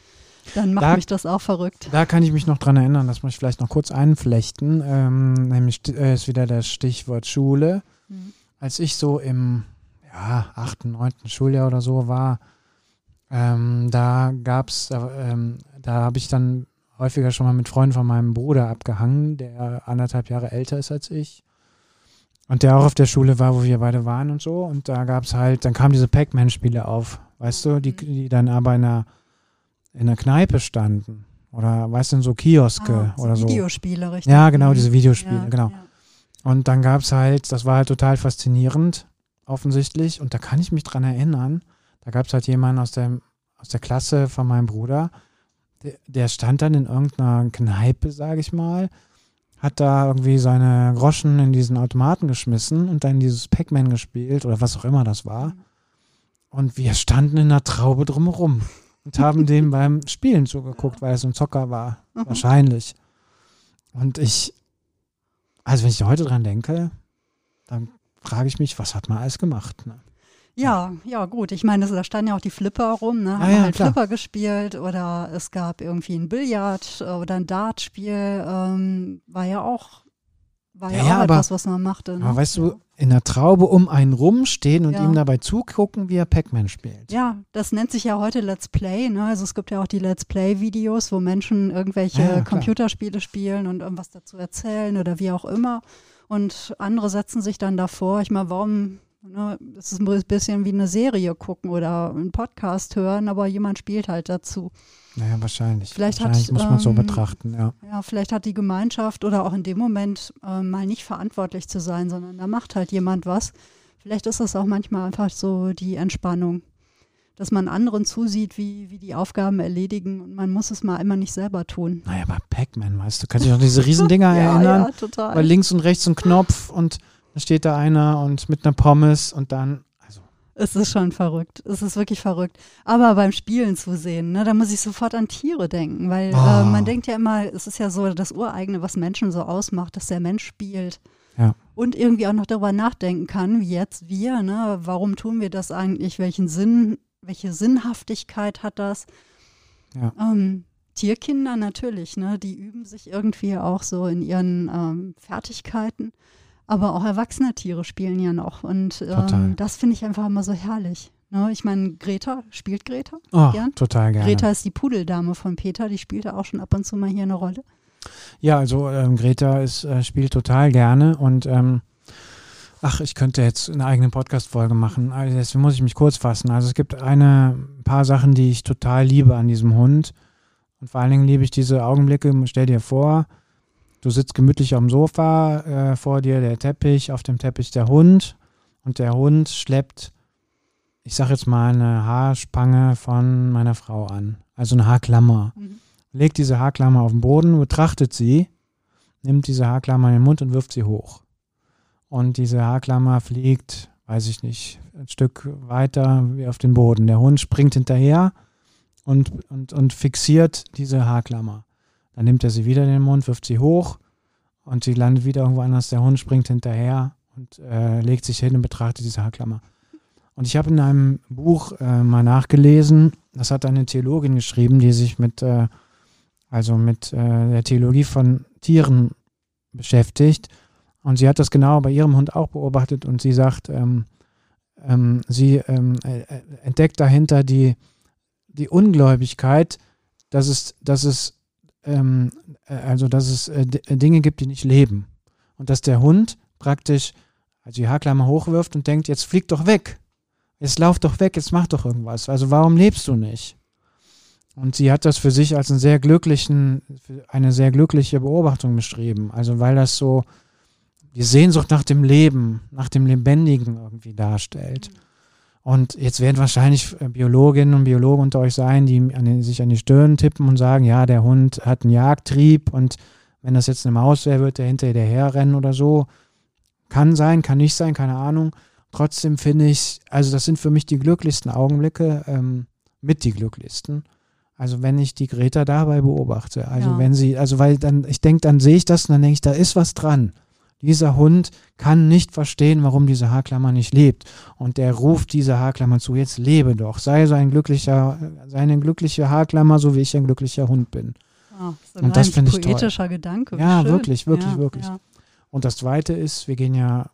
dann macht da, mich das auch verrückt. Da kann ich mich noch dran erinnern, das muss ich vielleicht noch kurz einflechten. Ähm, nämlich äh, ist wieder das Stichwort Schule. Mhm. Als ich so im ja, achten, neunten Schuljahr oder so war, ähm, da gab es, ähm, da habe ich dann häufiger schon mal mit Freunden von meinem Bruder abgehangen, der anderthalb Jahre älter ist als ich. Und der auch auf der Schule war, wo wir beide waren und so. Und da gab es halt, dann kamen diese Pac-Man-Spiele auf, weißt du, die, mhm. die dann aber in einer, in einer Kneipe standen. Oder weißt du, so Kioske ah, oder so. Videospiele, richtig. Ja, genau, diese mhm. Videospiele, ja, genau. Ja. Und dann gab es halt, das war halt total faszinierend, offensichtlich. Und da kann ich mich dran erinnern, da gab es halt jemanden aus der, aus der Klasse von meinem Bruder, der, stand dann in irgendeiner Kneipe, sage ich mal, hat da irgendwie seine Groschen in diesen Automaten geschmissen und dann dieses Pac-Man gespielt oder was auch immer das war. Und wir standen in der Traube drumherum und haben dem (laughs) beim Spielen zugeguckt, weil er so ein Zocker war. Mhm. Wahrscheinlich. Und ich, also wenn ich heute dran denke, dann frage ich mich, was hat man alles gemacht? Ne? Ja, ja, gut. Ich meine, da standen ja auch die Flipper rum, ne? Haben ah, ja, halt klar. Flipper gespielt oder es gab irgendwie ein Billard oder ein Dartspiel. Ähm, war ja auch, war ja, ja auch aber, etwas, was man machte. Ne? Aber weißt du, in der Traube um einen rumstehen und ja. ihm dabei zugucken, wie er Pac-Man spielt. Ja, das nennt sich ja heute Let's Play. Ne? Also es gibt ja auch die Let's Play-Videos, wo Menschen irgendwelche Computerspiele spielen und irgendwas dazu erzählen oder wie auch immer. Und andere setzen sich dann davor. Ich meine, warum Ne? Es ist ein bisschen wie eine Serie gucken oder einen Podcast hören, aber jemand spielt halt dazu. Naja, wahrscheinlich. Vielleicht wahrscheinlich hat, muss man ähm, so betrachten, ja. Ja, vielleicht hat die Gemeinschaft oder auch in dem Moment äh, mal nicht verantwortlich zu sein, sondern da macht halt jemand was. Vielleicht ist das auch manchmal einfach so die Entspannung, dass man anderen zusieht, wie, wie die Aufgaben erledigen und man muss es mal immer nicht selber tun. Naja, aber Pac-Man, weißt du, kannst dich noch diese Riesendinger (laughs) ja, erinnern? Ja, total. Weil links und rechts ein Knopf und dann steht da einer und mit einer Pommes und dann. Es ist schon verrückt. Es ist wirklich verrückt. Aber beim Spielen zu sehen, ne, da muss ich sofort an Tiere denken, weil oh. äh, man denkt ja immer, es ist ja so das Ureigene, was Menschen so ausmacht, dass der Mensch spielt. Ja. Und irgendwie auch noch darüber nachdenken kann, wie jetzt wir, ne? Warum tun wir das eigentlich? Welchen Sinn, welche Sinnhaftigkeit hat das? Ja. Ähm, Tierkinder natürlich, ne? Die üben sich irgendwie auch so in ihren ähm, Fertigkeiten. Aber auch erwachsene Tiere spielen ja noch. Und ähm, das finde ich einfach immer so herrlich. Ne? Ich meine, Greta, spielt Greta? Oh, gern? total gerne. Greta ist die Pudeldame von Peter, die spielt auch schon ab und zu mal hier eine Rolle. Ja, also ähm, Greta ist, äh, spielt total gerne und ähm, ach, ich könnte jetzt eine eigene Podcast-Folge machen. Also deswegen muss ich mich kurz fassen. Also es gibt eine paar Sachen, die ich total liebe an diesem Hund. Und vor allen Dingen liebe ich diese Augenblicke. Stell dir vor, Du sitzt gemütlich am Sofa, äh, vor dir der Teppich, auf dem Teppich der Hund und der Hund schleppt, ich sag jetzt mal, eine Haarspange von meiner Frau an. Also eine Haarklammer. Mhm. Legt diese Haarklammer auf den Boden, betrachtet sie, nimmt diese Haarklammer in den Mund und wirft sie hoch. Und diese Haarklammer fliegt, weiß ich nicht, ein Stück weiter wie auf den Boden. Der Hund springt hinterher und, und, und fixiert diese Haarklammer. Dann nimmt er sie wieder in den Mund, wirft sie hoch und sie landet wieder irgendwo anders. Der Hund springt hinterher und äh, legt sich hin und betrachtet diese Haarklammer. Und ich habe in einem Buch äh, mal nachgelesen, das hat eine Theologin geschrieben, die sich mit, äh, also mit äh, der Theologie von Tieren beschäftigt. Und sie hat das genau bei ihrem Hund auch beobachtet und sie sagt, ähm, ähm, sie ähm, äh, äh, entdeckt dahinter die, die Ungläubigkeit, dass es, dass es ähm, äh, also dass es äh, äh, Dinge gibt, die nicht leben. Und dass der Hund praktisch also die Haarklammer hochwirft und denkt, jetzt flieg doch weg. Jetzt lauf doch weg, jetzt mach doch irgendwas. Also warum lebst du nicht? Und sie hat das für sich als einen sehr glücklichen, eine sehr glückliche Beobachtung beschrieben. Also weil das so die Sehnsucht nach dem Leben, nach dem Lebendigen irgendwie darstellt. Mhm. Und jetzt werden wahrscheinlich äh, Biologinnen und Biologen unter euch sein, die an sich an die Stirn tippen und sagen, ja, der Hund hat einen Jagdtrieb und wenn das jetzt eine Maus wäre, wird er hinter rennen oder so. Kann sein, kann nicht sein, keine Ahnung. Trotzdem finde ich, also das sind für mich die glücklichsten Augenblicke, ähm, mit die glücklichsten. Also wenn ich die Greta dabei beobachte, also ja. wenn sie, also weil dann, ich denke, dann sehe ich das und dann denke ich, da ist was dran. Dieser Hund kann nicht verstehen, warum diese Haarklammer nicht lebt. Und der ruft diese Haarklammer zu, jetzt lebe doch, sei so ein glücklicher, sei eine glückliche Haarklammer, so wie ich ein glücklicher Hund bin. Oh, so Und das finde ich toll. poetischer Gedanke. Ja, schön. wirklich, wirklich, Ja, wirklich. Ja. Und das Zweite ist, wir gehen ja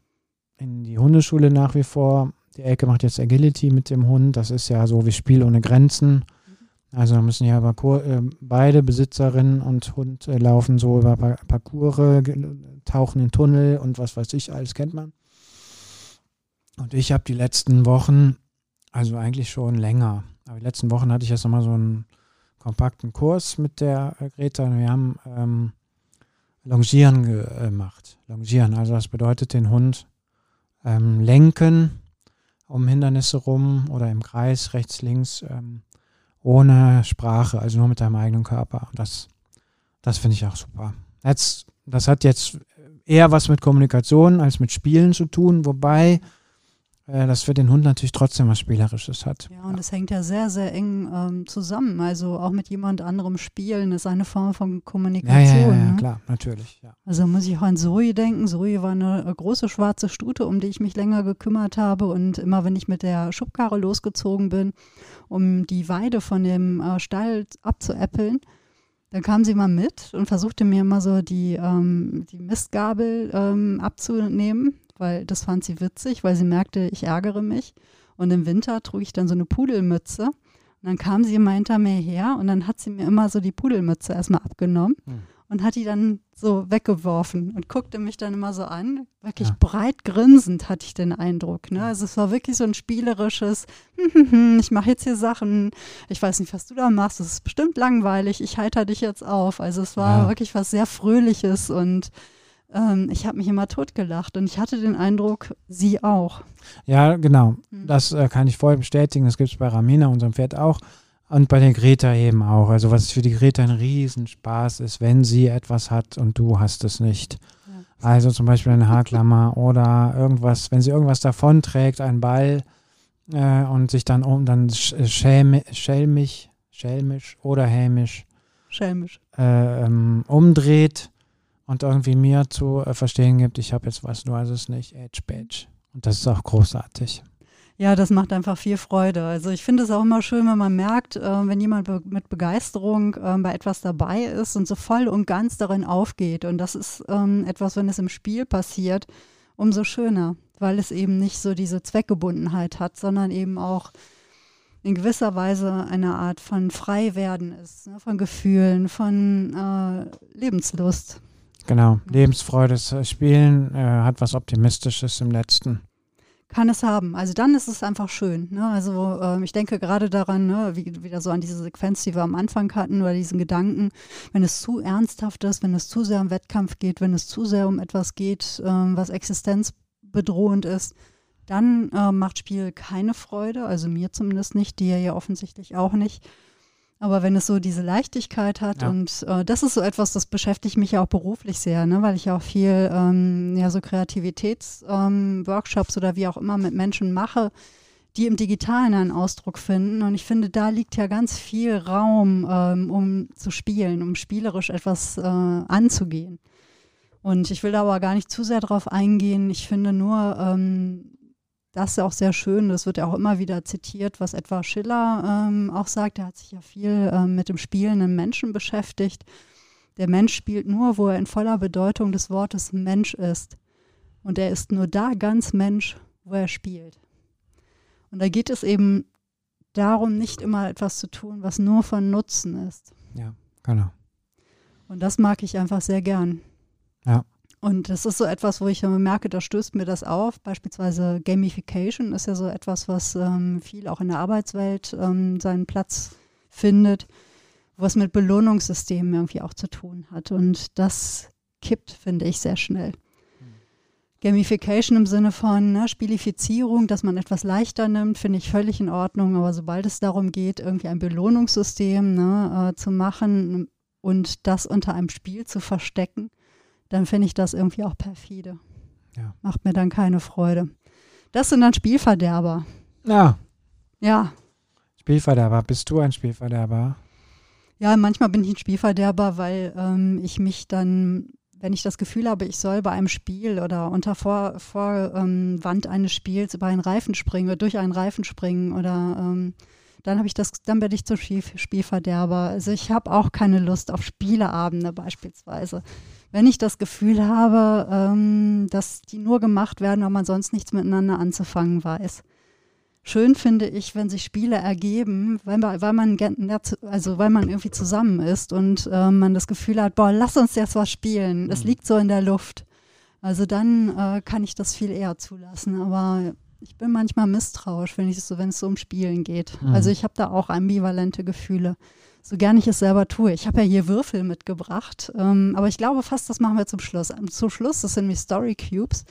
in die Hundeschule nach wie vor. Die Elke macht jetzt Agility mit dem Hund. Das ist ja so wie Spiel ohne Grenzen. Also müssen ja Kur äh, beide Besitzerin und Hund äh, laufen so über pa Parcours, tauchen in Tunnel und was weiß ich, alles kennt man. Und ich habe die letzten Wochen, also eigentlich schon länger, aber die letzten Wochen hatte ich jetzt nochmal so einen kompakten Kurs mit der äh, Greta. Und wir haben ähm, Longieren ge- gemacht. Longieren, also das bedeutet den Hund ähm, lenken um Hindernisse rum oder im Kreis rechts, links, ähm, ohne Sprache, also nur mit deinem eigenen Körper. Das, das finde ich auch super. Jetzt, das hat jetzt eher was mit Kommunikation als mit Spielen zu tun, wobei äh, das für den Hund natürlich trotzdem was Spielerisches hat. Ja, und es hängt ja sehr, sehr eng ähm, zusammen. Also auch mit jemand anderem spielen ist eine Form von Ja, Kommunikation. ja, ja, ja ne? klar, natürlich. Ja. Also muss ich auch an Zoe denken. Zoe war eine äh, große schwarze Stute, um die ich mich länger gekümmert habe. Und immer wenn ich mit der Schubkarre losgezogen bin, um die Weide von dem äh, Stall abzuäppeln, dann kam sie mal mit und versuchte mir immer so die, ähm, die Mistgabel ähm, abzunehmen, weil das fand sie witzig, weil sie merkte, ich ärgere mich. Und im Winter trug ich dann so eine Pudelmütze. Und dann kam sie immer hinter mir her und dann hat sie mir immer so die Pudelmütze erstmal abgenommen Hm. und hat die dann so weggeworfen und guckte mich dann immer so an. Wirklich Ja. breit grinsend hatte ich den Eindruck. Ne? Also es war wirklich so ein spielerisches, (laughs) ich mache jetzt hier Sachen, ich weiß nicht, was du da machst, das ist bestimmt langweilig, ich heiter dich jetzt auf. Also es war Ja. wirklich was sehr Fröhliches und ähm, ich habe mich immer totgelacht und ich hatte den Eindruck, sie auch. Ja, genau. Hm. Das äh, kann ich voll bestätigen. Das gibt es bei Ramina, unserem Pferd, auch. Und bei der Greta eben auch. Also was für die Greta ein Riesenspaß ist, wenn sie etwas hat und du hast es nicht. Ja. Also zum Beispiel eine Haarklammer (laughs) oder irgendwas, wenn sie irgendwas davonträgt, ein Ball äh, und sich dann um, dann sch- schäme, schelmisch, schelmisch oder hämisch Schelmisch. äh, ähm, umdreht und irgendwie mir zu äh, verstehen gibt, ich habe jetzt was, du hast es nicht, Edge Badge. Und das ist auch großartig. Ja, das macht einfach viel Freude. Also ich finde es auch immer schön, wenn man merkt, äh, wenn jemand be mit Begeisterung äh, bei etwas dabei ist und so voll und ganz darin aufgeht. Und das ist ähm, etwas, wenn es im Spiel passiert, umso schöner, weil es eben nicht so diese Zweckgebundenheit hat, sondern eben auch in gewisser Weise eine Art von Freiwerden ist, ne? von Gefühlen, von äh, Lebenslust. Genau, Lebensfreude, äh, Spielen äh, hat was Optimistisches im letzten. kann es haben. Also dann ist es einfach schön. Ne? Also ähm, ich denke gerade daran, ne, wie, wieder so an diese Sequenz, die wir am Anfang hatten, oder diesen Gedanken, wenn es zu ernsthaft ist, wenn es zu sehr um Wettkampf geht, wenn es zu sehr um etwas geht, ähm, was existenzbedrohend ist, dann äh, macht Spiel keine Freude, also mir zumindest nicht, dir ja offensichtlich auch nicht. Aber wenn es so diese Leichtigkeit hat Ja. und äh, das ist so etwas, das beschäftigt mich ja auch beruflich sehr, ne? weil ich auch viel ähm, ja so Kreativitätsworkshops ähm, oder wie auch immer mit Menschen mache, die im Digitalen einen Ausdruck finden. Und ich finde, da liegt ja ganz viel Raum, ähm, um zu spielen, um spielerisch etwas äh, anzugehen. Und ich will da aber gar nicht zu sehr drauf eingehen. Ich finde nur, ähm, das ist auch sehr schön, das wird ja auch immer wieder zitiert, was etwa Schiller ähm, auch sagt. Er hat sich ja viel ähm, mit dem spielenden Menschen beschäftigt. Der Mensch spielt nur, wo er in voller Bedeutung des Wortes Mensch ist. Und er ist nur da ganz Mensch, wo er spielt. Und da geht es eben darum, nicht immer etwas zu tun, was nur von Nutzen ist. Ja, genau. Und das mag ich einfach sehr gern. Ja. Und das ist so etwas, wo ich immer merke, da stößt mir das auf. Beispielsweise Gamification ist ja so etwas, was ähm, viel auch in der Arbeitswelt ähm, seinen Platz findet, was mit Belohnungssystemen irgendwie auch zu tun hat. Und das kippt, finde ich, sehr schnell. Gamification im Sinne von ne, Spielifizierung, dass man etwas leichter nimmt, finde ich völlig in Ordnung. Aber sobald es darum geht, irgendwie ein Belohnungssystem ne, äh, zu machen und das unter einem Spiel zu verstecken, dann finde ich das irgendwie auch perfide. Ja. Macht mir dann keine Freude. Das sind dann Spielverderber. Ja, Ja. Spielverderber. Bist du ein Spielverderber? Ja, manchmal bin ich ein Spielverderber, weil ähm, ich mich dann, wenn ich das Gefühl habe, ich soll bei einem Spiel oder unter Vorwand vor, ähm, eines Spiels über einen Reifen springen oder durch einen Reifen springen oder ähm, dann habe ich das, dann werde ich zum Spielverderber. Also ich habe auch keine Lust auf Spieleabende beispielsweise. Wenn ich das Gefühl habe, ähm, dass die nur gemacht werden, weil man sonst nichts miteinander anzufangen weiß. Schön finde ich, wenn sich Spiele ergeben, weil, weil man also weil man irgendwie zusammen ist und äh, man das Gefühl hat, boah, lass uns jetzt was spielen. Es mhm. liegt so in der Luft. Also dann äh, kann ich das viel eher zulassen. Aber ich bin manchmal misstrauisch, wenn, ich so, wenn es so um Spielen geht. Mhm. Also ich habe da auch ambivalente Gefühle. So gerne ich es selber tue. Ich habe ja hier Würfel mitgebracht, ähm, aber ich glaube fast, das machen wir zum Schluss. Zum Schluss, das sind die Story Cubes.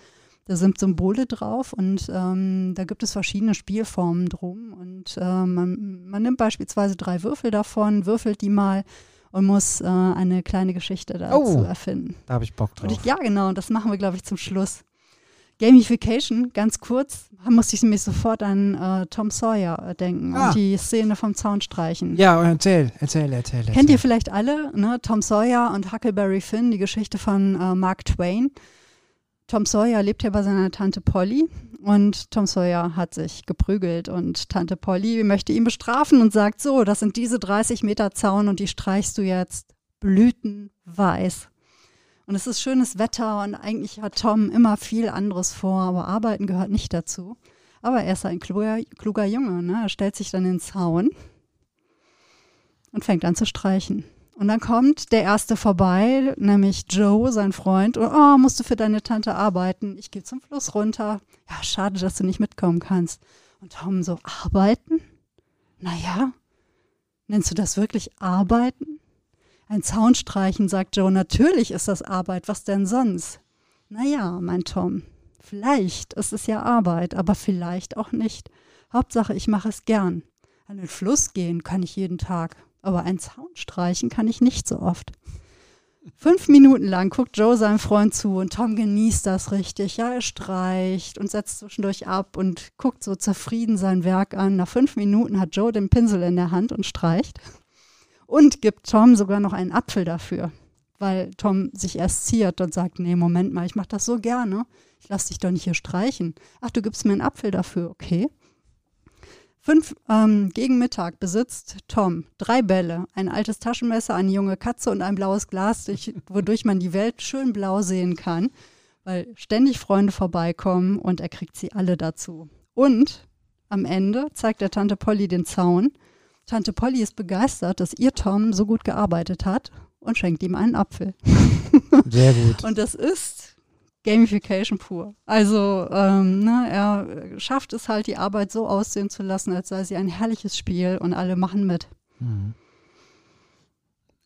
Da sind Symbole drauf und ähm, da gibt es verschiedene Spielformen drum. Und äh, man, man, nimmt beispielsweise drei Würfel davon, würfelt die mal und muss äh, eine kleine Geschichte dazu oh, erfinden. Da habe ich Bock drauf. Ich, ja, genau, und das machen wir, glaube ich, zum Schluss. Gamification, ganz kurz, musste ich mir sofort an äh, Tom Sawyer äh, denken ah. und die Szene vom Zaunstreichen. Ja, erzähl, erzähl, erzähl. erzähl. Kennt ihr vielleicht alle, ne? Tom Sawyer und Huckleberry Finn, die Geschichte von äh, Mark Twain. Tom Sawyer lebt ja bei seiner Tante Polly und Tom Sawyer hat sich geprügelt und Tante Polly möchte ihn bestrafen und sagt so, das sind diese 30 Meter Zaun und die streichst du jetzt blütenweiß. Und es ist schönes Wetter und eigentlich hat Tom immer viel anderes vor, aber Arbeiten gehört nicht dazu. Aber er ist ein kluger, kluger Junge. Ne? Er stellt sich dann in den Zaun und fängt an zu streichen. Und dann kommt der Erste vorbei, nämlich Joe, sein Freund. Und, oh, musst du für deine Tante arbeiten? Ich gehe zum Fluss runter. Ja, schade, dass du nicht mitkommen kannst. Und Tom so, arbeiten? Naja, nennst du das wirklich arbeiten? Ein Zaun streichen, sagt Joe. Natürlich ist das Arbeit. Was denn sonst? Naja, mein Tom, vielleicht ist es ja Arbeit, aber vielleicht auch nicht. Hauptsache, ich mache es gern. An den Fluss gehen kann ich jeden Tag, aber ein Zaun streichen kann ich nicht so oft. Fünf Minuten lang guckt Joe seinem Freund zu und Tom genießt das richtig. Ja, er streicht und setzt zwischendurch ab und guckt so zufrieden sein Werk an. Nach fünf Minuten hat Joe den Pinsel in der Hand und streicht und gibt Tom sogar noch einen Apfel dafür, weil Tom sich erst ziert und sagt, nee, Moment mal, ich mache das so gerne, ich lasse dich doch nicht hier streichen. Ach, du gibst mir einen Apfel dafür, okay. Fünf ähm, gegen Mittag besitzt Tom drei Bälle, ein altes Taschenmesser, eine junge Katze und ein blaues Glas, durch, wodurch man die Welt schön blau sehen kann, weil ständig Freunde vorbeikommen und er kriegt sie alle dazu. Und am Ende zeigt der Tante Polly den Zaun Tante Polly ist begeistert, dass ihr Tom so gut gearbeitet hat und schenkt ihm einen Apfel. (laughs) Sehr gut. und das ist Gamification pur. Also ähm, ne, er schafft es halt, die Arbeit so aussehen zu lassen, als sei sie ein herrliches Spiel und alle machen mit. Mhm.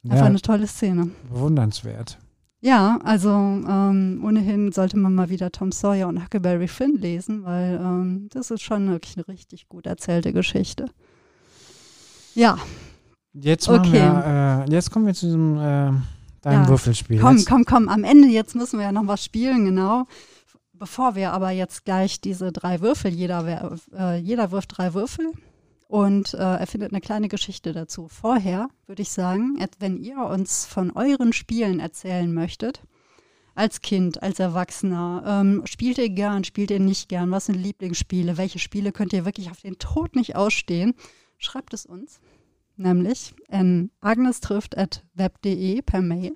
Einfach ja, eine tolle Szene. Bewundernswert. Ja, also ähm, ohnehin sollte man mal wieder Tom Sawyer und Huckleberry Finn lesen, weil ähm, das ist schon wirklich eine richtig gut erzählte Geschichte. Ja. Jetzt, okay. wir, äh, jetzt kommen wir zu diesem äh, deinem ja. Würfelspiel. Komm, jetzt. komm, komm. Am Ende jetzt müssen wir ja noch was spielen, genau. Bevor wir aber jetzt gleich diese drei Würfel, jeder, äh, jeder wirft drei Würfel und äh, erfindet eine kleine Geschichte dazu. Vorher würde ich sagen, wenn ihr uns von euren Spielen erzählen möchtet, als Kind, als Erwachsener, ähm, spielt ihr gern, spielt ihr nicht gern, was sind Lieblingsspiele, welche Spiele könnt ihr wirklich auf den Tod nicht ausstehen? Schreibt es uns, nämlich an agnestrifft.web.de per Mail.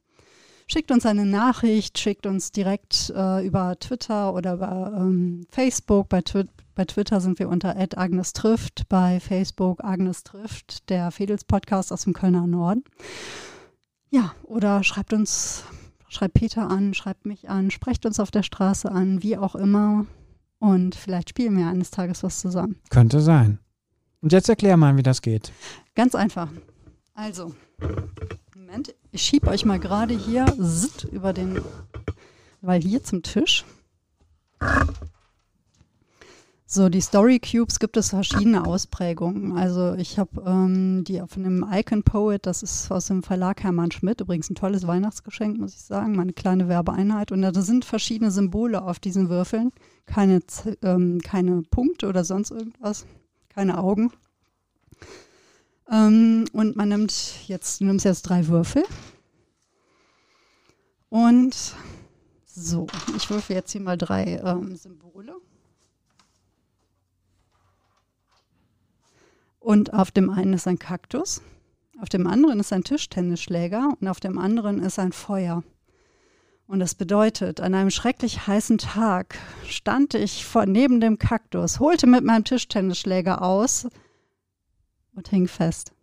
Schickt uns eine Nachricht, schickt uns direkt äh, über Twitter oder über ähm, Facebook. Bei, Twi bei, Twitter sind wir unter Agnes trifft, bei Facebook Agnes trifft, der Fedels Podcast aus dem Kölner Norden. Ja, oder schreibt uns, schreibt Peter an, schreibt mich an, sprecht uns auf der Straße an, wie auch immer. Und vielleicht spielen wir eines Tages was zusammen. Könnte sein. Und jetzt erklär mal, wie das geht. Ganz einfach. Also, Moment, ich schiebe euch mal gerade hier über den, weil hier zum Tisch. So, die Story Cubes gibt es verschiedene Ausprägungen. Also ich habe ähm, die von dem Icon Poet, das ist aus dem Verlag Hermann Schmidt, übrigens ein tolles Weihnachtsgeschenk, muss ich sagen, meine kleine Werbeeinheit. Und da sind verschiedene Symbole auf diesen Würfeln, keine, ähm, keine Punkte oder sonst irgendwas keine Augen. Ähm, und man nimmt jetzt, du nimmst jetzt drei Würfel. Und so, ich würfe jetzt hier mal drei ähm, Symbole. Und auf dem einen ist ein Kaktus, auf dem anderen ist ein Tischtennisschläger und auf dem anderen ist ein Feuer. Und das bedeutet, an einem schrecklich heißen Tag stand ich vor, neben dem Kaktus, holte mit meinem Tischtennisschläger aus und hing fest.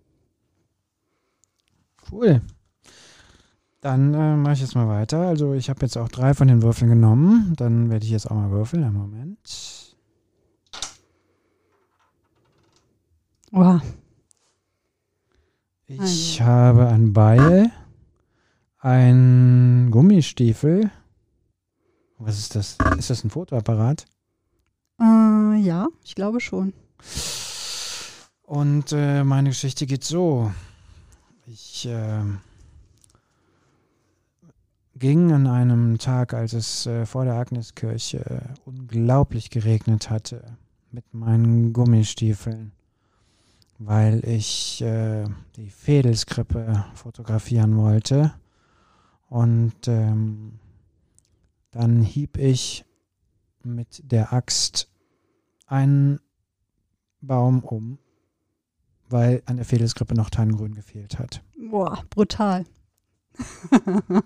Cool. Dann äh, mache ich jetzt mal weiter. Also ich habe jetzt auch drei von den Würfeln genommen. Dann werde ich jetzt auch mal würfeln. Einen Moment. Wow. Ich Also. habe ein Beil, ein Gummistiefel. Was ist das? Ist das ein Fotoapparat? Äh, ja, ich glaube schon. Und äh, meine Geschichte geht so. Ich äh, ging an einem Tag, als es äh, vor der Agneskirche äh, unglaublich geregnet hatte, mit meinen Gummistiefeln, weil ich äh, die Fädelskrippe fotografieren wollte. Und ähm, dann hieb ich mit der Axt einen Baum um, weil an der Fädelskrippe noch Tannengrün gefehlt hat. Boah, brutal. (laughs)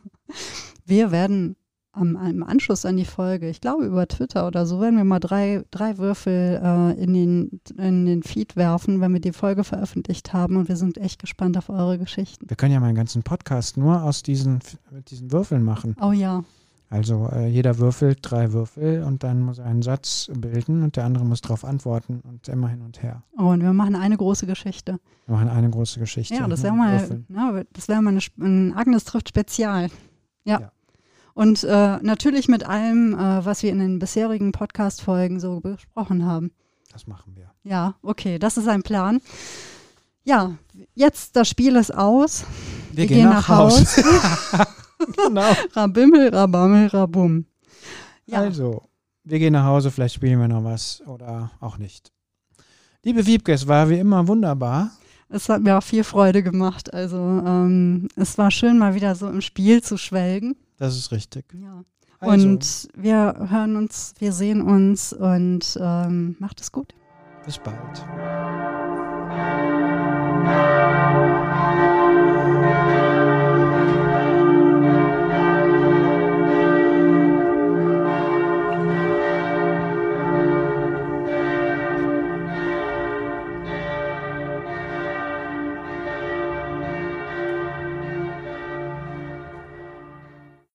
wir werden am, im Anschluss an die Folge, ich glaube über Twitter oder so, werden wir mal drei, drei Würfel äh, in, den, in den Feed werfen, wenn wir die Folge veröffentlicht haben. Und wir sind echt gespannt auf eure Geschichten. Wir können ja mal einen ganzen Podcast nur aus diesen, mit diesen Würfeln machen. Oh ja, Also äh, jeder würfelt drei Würfel und dann muss er einen Satz bilden und der andere muss darauf antworten und immer hin und her. oh, und wir machen eine große Geschichte. Wir machen eine große Geschichte. Ja, das wäre mal, na, das wäre mal eine, ein Agnes trifft Spezial. Ja. Ja. Und äh, natürlich mit allem, äh, was wir in den bisherigen Podcast-Folgen so besprochen haben. Das machen wir. Ja, okay, das ist ein Plan. Ja, jetzt das Spiel ist aus. Wir, gehen, nach, Haus. (laughs) genau. Rabimmel, Rabammel, Rabum. Ja, Also, wir gehen nach Hause, vielleicht spielen wir noch was oder auch nicht. Liebe Wiebke, es war wie immer wunderbar. es hat mir auch viel Freude gemacht. Also ähm, es war schön, mal wieder so im Spiel zu schwelgen. Das ist richtig. Ja. Also, Und wir hören uns, wir sehen uns und ähm, macht es gut. bis bald.